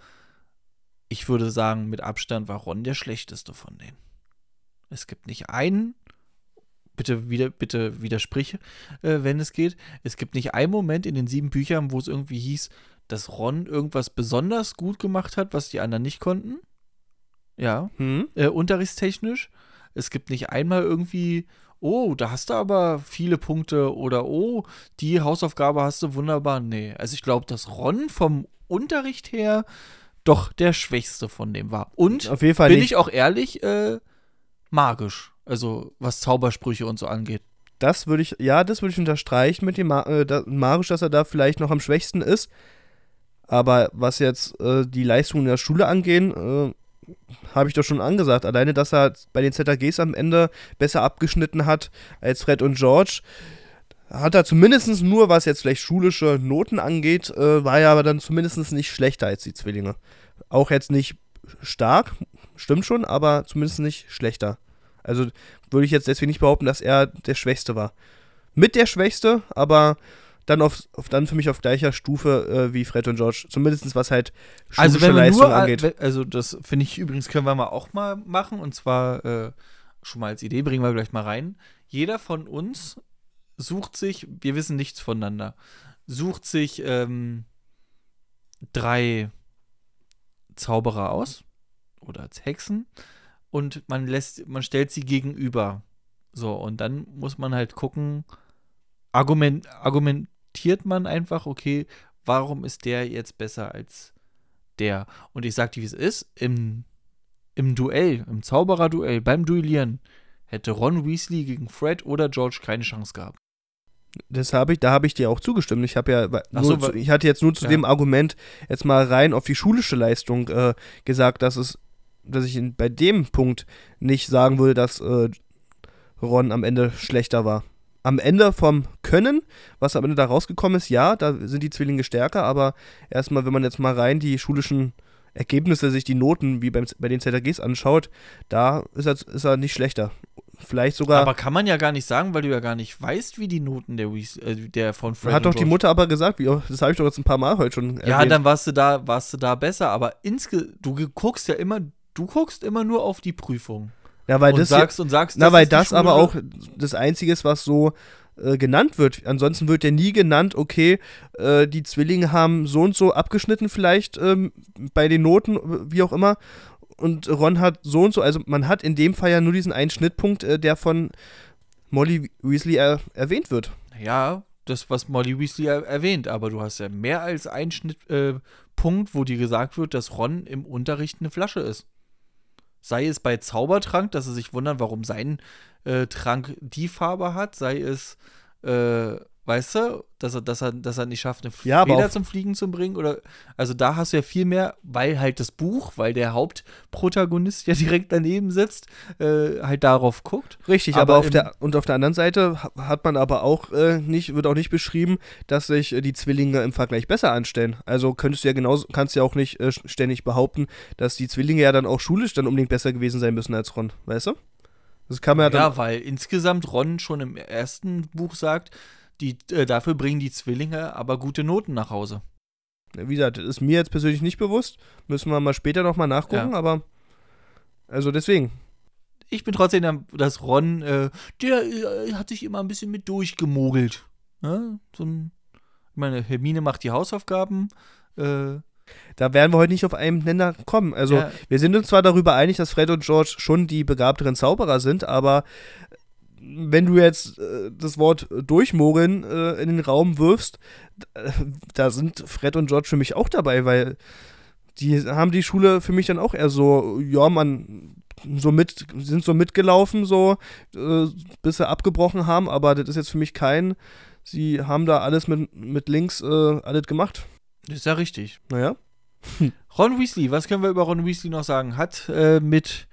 Ich würde sagen, mit Abstand war Ron der schlechteste von denen. Es gibt nicht einen, bitte, wieder, bitte widersprich, äh, wenn es geht. Es gibt nicht einen Moment in den sieben Büchern, wo es irgendwie hieß, dass Ron irgendwas besonders gut gemacht hat, was die anderen nicht konnten. Ja, hm? äh, unterrichtstechnisch. Es gibt nicht einmal irgendwie, oh, da hast du aber viele Punkte oder oh, die Hausaufgabe hast du wunderbar. Nee, also ich glaube, dass Ron vom Unterricht her doch der schwächste von dem war. Und Auf jeden Fall bin nicht. ich auch ehrlich, äh, magisch. Also was Zaubersprüche und so angeht. Das würde ich, ja, das würde ich unterstreichen mit dem äh, da, magisch, dass er da vielleicht noch am schwächsten ist. Aber was jetzt äh, die Leistungen in der Schule angehen, äh, habe ich doch schon angesagt. Alleine, dass er bei den ZAGs am Ende besser abgeschnitten hat als Fred und George, hat er zumindest nur, was jetzt vielleicht schulische Noten angeht, äh, war er aber dann zumindest nicht schlechter als die Zwillinge. Auch jetzt nicht stark, stimmt schon, aber zumindest nicht schlechter. Also würde ich jetzt deswegen nicht behaupten, dass er der Schwächste war. Mit der Schwächste, aber dann auf, auf dann für mich auf gleicher Stufe äh, wie Fred und George. Zumindest was halt also wenn Leistung nur, angeht. Also das finde ich übrigens können wir mal auch mal machen und zwar äh, schon mal als Idee bringen wir gleich mal rein. Jeder von uns sucht sich, wir wissen nichts voneinander, sucht sich ähm, drei Zauberer aus oder als Hexen und man lässt, man stellt sie gegenüber. So, und dann muss man halt gucken, argument, argumentiert man einfach, okay, warum ist der jetzt besser als der? Und ich sag dir, wie es ist, im, im Duell, im Zauberer-Duell, beim Duellieren, hätte Ron Weasley gegen Fred oder George keine Chance gehabt. Das habe ich, da habe ich dir auch zugestimmt. Ich habe ja, nur, so, ich hatte jetzt nur zu ja. dem Argument jetzt mal rein auf die schulische Leistung äh, gesagt, dass es dass ich bei dem Punkt nicht sagen würde, dass äh, Ron am Ende schlechter war. Am Ende vom Können, was am Ende da rausgekommen ist, ja, da sind die Zwillinge stärker, aber erstmal, wenn man jetzt mal rein die schulischen Ergebnisse, sich die Noten wie beim, bei den ZRGs anschaut, da ist er, ist er nicht schlechter. Vielleicht sogar. Aber kann man ja gar nicht sagen, weil du ja gar nicht weißt, wie die Noten der, äh, der von Fred Hat doch die Mutter aber gesagt, wie, das habe ich doch jetzt ein paar Mal heute schon erwähnt. Ja, dann warst du da, warst du da besser, aber insge du guckst ja immer du guckst immer nur auf die Prüfung. Ja, weil und das sagst und sagst, na, weil das aber auch das Einzige ist, was so äh, genannt wird. Ansonsten wird ja nie genannt, okay, äh, die Zwillinge haben so und so abgeschnitten vielleicht ähm, bei den Noten, wie auch immer. Und Ron hat so und so, also man hat in dem Fall ja nur diesen einen Schnittpunkt, äh, der von Molly Weasley er erwähnt wird. Ja, das, was Molly Weasley er erwähnt, aber du hast ja mehr als einen Schnittpunkt, äh, wo dir gesagt wird, dass Ron im Unterricht eine Flasche ist. Sei es bei Zaubertrank, dass sie sich wundern, warum sein äh, Trank die Farbe hat, sei es, äh, weißt du, dass er, dass er, dass er nicht schafft, eine ja, Feder zum Fliegen zu bringen. Oder, also da hast du ja viel mehr, weil halt das Buch, weil der Hauptprotagonist ja direkt daneben sitzt, äh, halt darauf guckt. Richtig, aber, aber auf der und auf der anderen Seite hat man aber auch äh, nicht, wird auch nicht beschrieben, dass sich äh, die Zwillinge im Vergleich besser anstellen. Also könntest du ja genauso, kannst ja auch nicht äh, ständig behaupten, dass die Zwillinge ja dann auch schulisch dann unbedingt besser gewesen sein müssen als Ron, weißt du? Das kann man ja, ja weil insgesamt Ron schon im ersten Buch sagt, die, äh, dafür bringen die Zwillinge aber gute Noten nach Hause. Wie gesagt, das ist mir jetzt persönlich nicht bewusst. Müssen wir mal später nochmal nachgucken, ja. aber. Also deswegen. Ich bin trotzdem, dass Ron, äh, der äh, hat sich immer ein bisschen mit durchgemogelt. Ne? So ein, ich meine, Hermine macht die Hausaufgaben. Äh, da werden wir heute nicht auf einen Nenner kommen. Also, ja. wir sind uns zwar darüber einig, dass Fred und George schon die begabteren Zauberer sind, aber wenn du jetzt äh, das Wort durchmogeln äh, in den Raum wirfst, da sind Fred und George für mich auch dabei, weil die haben die Schule für mich dann auch eher so, ja, man, so mit, sind so mitgelaufen, so, äh, bis sie abgebrochen haben, aber das ist jetzt für mich kein, sie haben da alles mit, mit links äh, alles gemacht. Das ist ja richtig. Naja. Ron Weasley, was können wir über Ron Weasley noch sagen? Hat äh, mit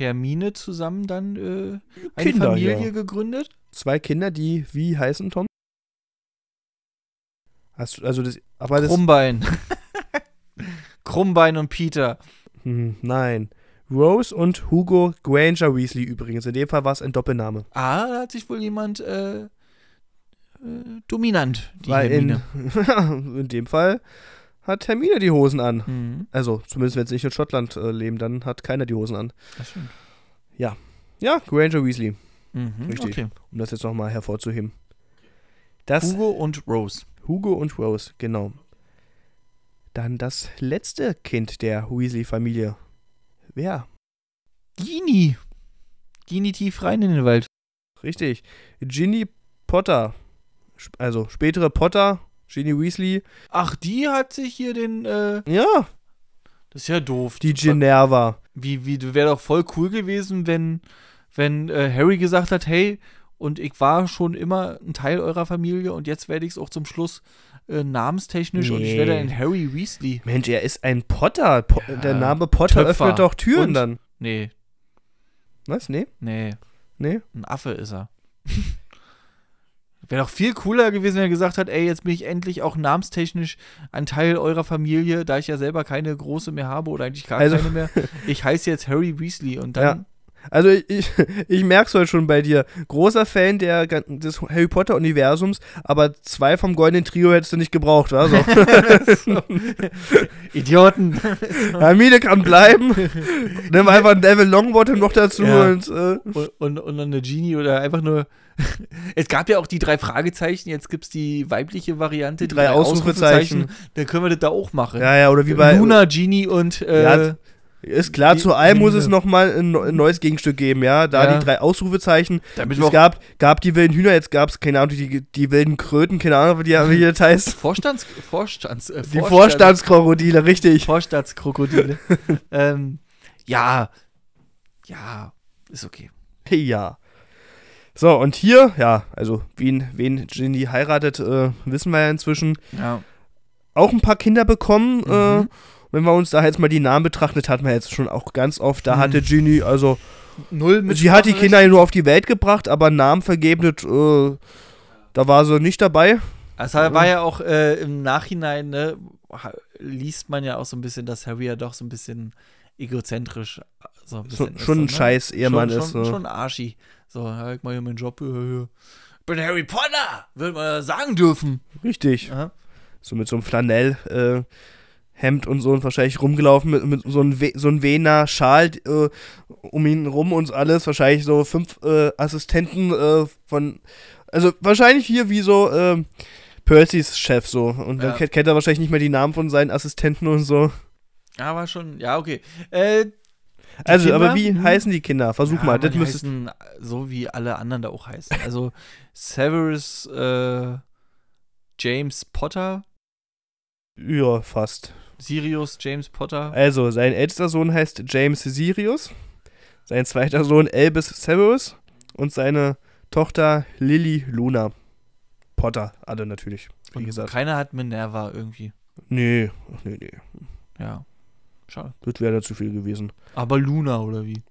Hermine zusammen dann äh, eine Kinder, Familie ja. gegründet. Zwei Kinder, die wie heißen, Tom? Hast du, also das, aber das, Krummbein. Krummbein und Peter. hm, nein. Rose und Hugo Granger Weasley übrigens. In dem Fall war es ein Doppelname. Ah, da hat sich wohl jemand äh, äh, dominant, die Weil in, Hermine. in dem Fall hat Hermine die Hosen an. Mhm, Also, zumindest wenn sie nicht in Schottland äh, leben, dann hat keiner die Hosen an. das stimmt. Ja, Granger Weasley, Mhm, Richtig. Okay. um das jetzt nochmal hervorzuheben. Das Hugo und Rose. Hugo und Rose, genau. Dann das letzte Kind der Weasley-Familie. Wer? Gini. Gini tief rein in den Wald. Richtig. Ginny Potter. Also spätere Potter, Ginny Weasley. Ach, die hat sich hier den, äh, Ja, das ist ja doof. die Ginerva. Wie, wie, wäre doch voll cool gewesen, wenn, wenn äh, Harry gesagt hat, hey, und ich war schon immer ein Teil eurer Familie und jetzt werde ich es auch zum Schluss äh, namenstechnisch und ich Nee. werde ein Harry Weasley. Mensch, er ist ein Potter. Po Ja, der Name Potter Töpfer. öffnet doch Türen Und? dann. Nee, Was? Nee? nee, Nee? ein Affe ist er. Wäre doch viel cooler gewesen, wenn er gesagt hat, ey, jetzt bin ich endlich auch namenstechnisch ein Teil eurer Familie, da ich ja selber keine große mehr habe oder eigentlich gar Also- keine mehr. Ich heiße jetzt Harry Weasley und dann. Also ich, ich merke es heute schon bei dir. Großer Fan der, des Harry Potter-Universums, aber zwei vom Goldenen Trio hättest du nicht gebraucht, wa? So. Idioten. Hermine kann bleiben. Nimm einfach Neville Longbottom noch dazu Ja. und äh, und, und, und dann eine Genie oder einfach nur. es gab ja auch die drei Fragezeichen, jetzt gibt es die weibliche Variante, Die drei Ausrufezeichen. Dann können wir das da auch machen. ja, ja, oder wie bei Luna, Genie und. Äh, Ja, ist klar, die- zu allem muss es nochmal ein, ein neues Gegenstück geben, ja. Da Ja. die drei Ausrufezeichen. damit Es gab, gab die wilden Hühner, jetzt gab es, keine Ahnung, die, die wilden Kröten, keine Ahnung, wie die wie das heißt. Vorstands. Vorstands äh, Die Vorstandskrokodile, richtig. Vorstandskrokodile. ähm, ja. Ja, ist okay. Ja. So, und hier, ja, also, wen, wen Ginny heiratet, äh, wissen wir ja inzwischen. Ja. Auch ein paar Kinder bekommen. Äh, Mhm. Wenn wir uns da jetzt mal die Namen betrachtet, hatten wir jetzt schon auch ganz oft. Da Hm. hatte Ginny, also, Null mit sie hat die Kinder ja nur auf die Welt gebracht, aber Namen vergeben, das, äh, da war sie nicht dabei. Es war ja auch äh, im Nachhinein, ne, liest man ja auch so ein bisschen, dass Harry ja doch so ein bisschen egozentrisch so ein So, bisschen ist, schon so, ein ne? scheiß Ehemann schon, ist. Schon, so. schon Arschi. So, ja, ich mach hier meinen Job. Ich bin Harry Potter, würde man ja sagen dürfen. Richtig. Ja. So mit so einem Flanell. Äh, Hemd und so und wahrscheinlich rumgelaufen mit, mit so einem so ein Wener Schal äh, um ihn rum und alles. Wahrscheinlich so fünf äh, Assistenten äh, von. Also wahrscheinlich hier wie so ähm, Percys Chef so. Und dann Ja. kennt, kennt er wahrscheinlich nicht mehr die Namen von seinen Assistenten und so. ja, war schon, ja, okay. Äh, Also, Kinder? aber wie Mhm. heißen die Kinder? Versuch ja, mal. Das heißen so wie alle anderen da auch heißen. Also Severus äh, James Potter, ja, fast. Sirius James Potter. Also, sein ältester Sohn heißt James Sirius. Sein zweiter Sohn Albus Severus. Und seine Tochter Lily Luna. Potter, alle natürlich. Wie Und gesagt. keiner hat Minerva irgendwie. Nee, nee, nee. Ja. Schade. Das wäre da zu viel gewesen. Aber Luna oder wie?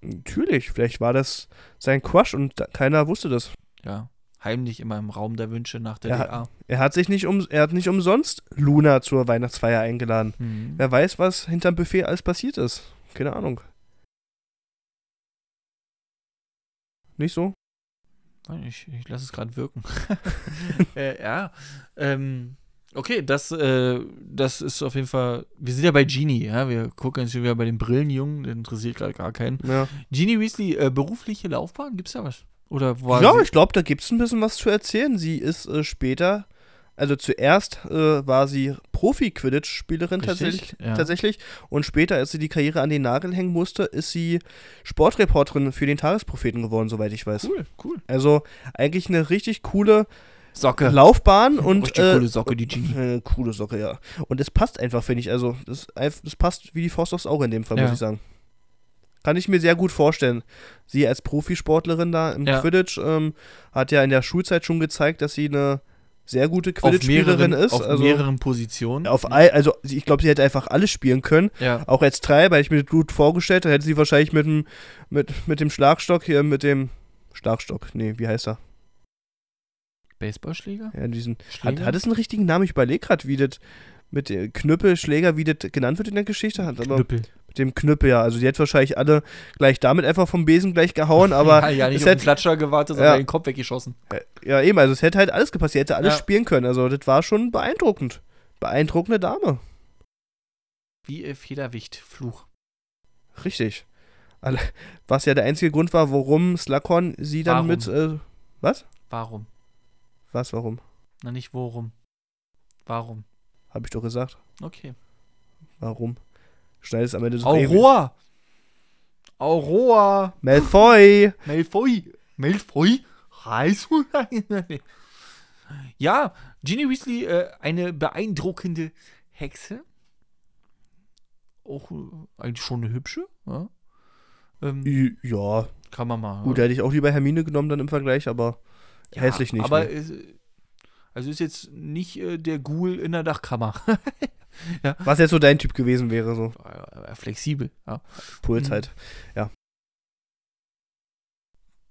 Natürlich, vielleicht war das sein Crush und keiner wusste das. Ja. Heimlich immer im Raum der Wünsche nach der Ja. DA. Er hat sich nicht um, er hat nicht umsonst Luna zur Weihnachtsfeier eingeladen. Mhm. Wer weiß, was hinterm Buffet alles passiert ist. Keine Ahnung. Nicht so? Ich, ich lasse es gerade wirken. äh, ja. Ähm, okay, das, äh, das ist auf jeden Fall. Wir sind ja bei Genie, ja. Wir gucken jetzt schon wieder bei den Brillenjungen, den interessiert gerade gar keinen. Ja, Genie Weasley, äh, berufliche Laufbahn, gibt's da was? Oder war ja ich glaube, da gibt es ein bisschen was zu erzählen. Sie ist äh, später, also zuerst äh, war sie Profi-Quidditch-Spielerin tatsächlich, ja. tatsächlich. Und später, als sie die Karriere an den Nagel hängen musste, ist sie Sportreporterin für den Tagespropheten geworden, soweit ich weiß. Cool, cool. Also eigentlich eine richtig coole Socke. Laufbahn und Richtig äh, coole Socke, die Genie. Äh, coole Socke, ja. Und es passt einfach, finde ich. Also, das passt wie die Faust aufs Auge in dem Fall, Ja. muss ich sagen. Kann ich mir sehr gut vorstellen. Sie als Profisportlerin da im Ja. Quidditch ähm, hat ja in der Schulzeit schon gezeigt, dass sie eine sehr gute Quidditch-Spielerin ist. auf also, mehreren Positionen. auf all, also ich glaube, sie hätte einfach alles spielen können. ja. Auch als Treiber hätte ich mir das gut vorgestellt. Da hätte sie wahrscheinlich mit dem, mit, mit dem Schlagstock hier, mit dem Schlagstock, nee, wie heißt er? Baseballschläger? Ja, diesen, hat, Schläger? hat es einen richtigen Namen? Ich überlege gerade, wie das mit dem Knüppelschläger, wie das genannt wird in der Geschichte. Hat aber Knüppel. Mit dem Knüppel, ja. Also die hätte wahrscheinlich alle gleich damit einfach vom Besen gleich gehauen, aber ja, ja, nicht es auf den hätte- Klatscher gewartet, Ja. sondern den Kopf weggeschossen. ja eben, also es hätte halt alles gepasst. Sie hätte alles Ja. spielen können. Also das war schon beeindruckend. Beeindruckende Dame. Wie äh, Federwicht-Fluch. Richtig. Was ja der einzige Grund war, warum Slughorn sie dann Warum? mit, äh, was? Warum? Was, warum? Na, nicht worum. Warum? Hab ich doch gesagt. Okay. Warum? Schneidest am Ende so Aurora! Aurora! Malfoy! Malfoy! Malfoy? Ja, Ginny Weasley, äh, eine beeindruckende Hexe. Auch äh, eigentlich schon eine hübsche. Ja. Ähm, Ja, kann man mal. gut, ja. hätte ich auch lieber Hermine genommen dann im Vergleich, aber Ja, hässlich nicht. Aber ne? es, also ist jetzt nicht äh, der Ghoul in der Dachkammer. Was jetzt so dein Typ gewesen wäre, so Flexibel, ja. Puls Mhm. halt.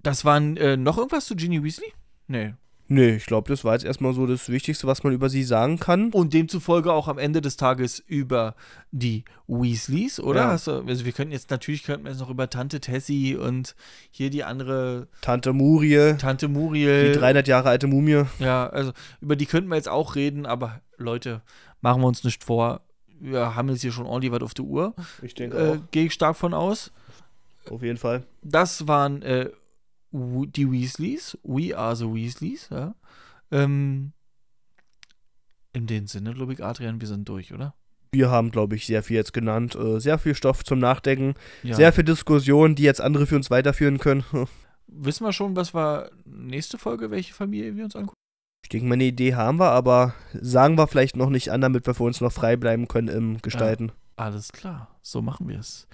Das waren äh, noch irgendwas zu Ginny Weasley? Nee. Nee, ich glaube, das war jetzt erstmal so das Wichtigste, was man über sie sagen kann. Und demzufolge auch am Ende des Tages über die Weasleys, oder? Ja. Du, also wir könnten jetzt, natürlich könnten wir jetzt noch über Tante Tessie und hier die andere Tante Murie, Tante die Muriel. 300 Jahre alte Mumie. Ja, also über die könnten wir jetzt auch reden, aber Leute, machen wir uns nicht vor. Wir haben jetzt hier schon ordentlich was auf der Uhr. Ich denke Äh, Gehe ich stark von aus. auch. Auf jeden Fall. Das waren äh, die Weasleys. We are the Weasleys, ja. Ähm, in dem Sinne, glaube ich, Adrian, wir sind durch, oder? Wir haben, glaube ich, sehr viel jetzt genannt. Äh, sehr viel Stoff zum Nachdenken. Ja. Sehr viel Diskussionen, die jetzt andere für uns weiterführen können. Wissen wir schon, was war nächste Folge, welche Familie wir uns angucken? Ich denke, meine Idee haben wir, aber sagen wir vielleicht noch nicht an, damit wir für uns noch frei bleiben können im Gestalten. Alles klar, so machen wir es.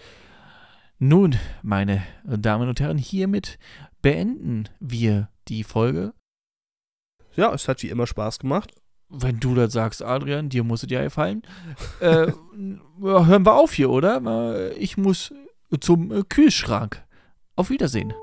Nun, meine Damen und Herren, hiermit beenden wir die Folge. Ja, es hat wie immer Spaß gemacht. Wenn du das sagst, Adrian, dir muss es ja gefallen. äh, hören wir auf hier, oder? Äh, Ich muss zum äh, Kühlschrank. Auf Wiedersehen.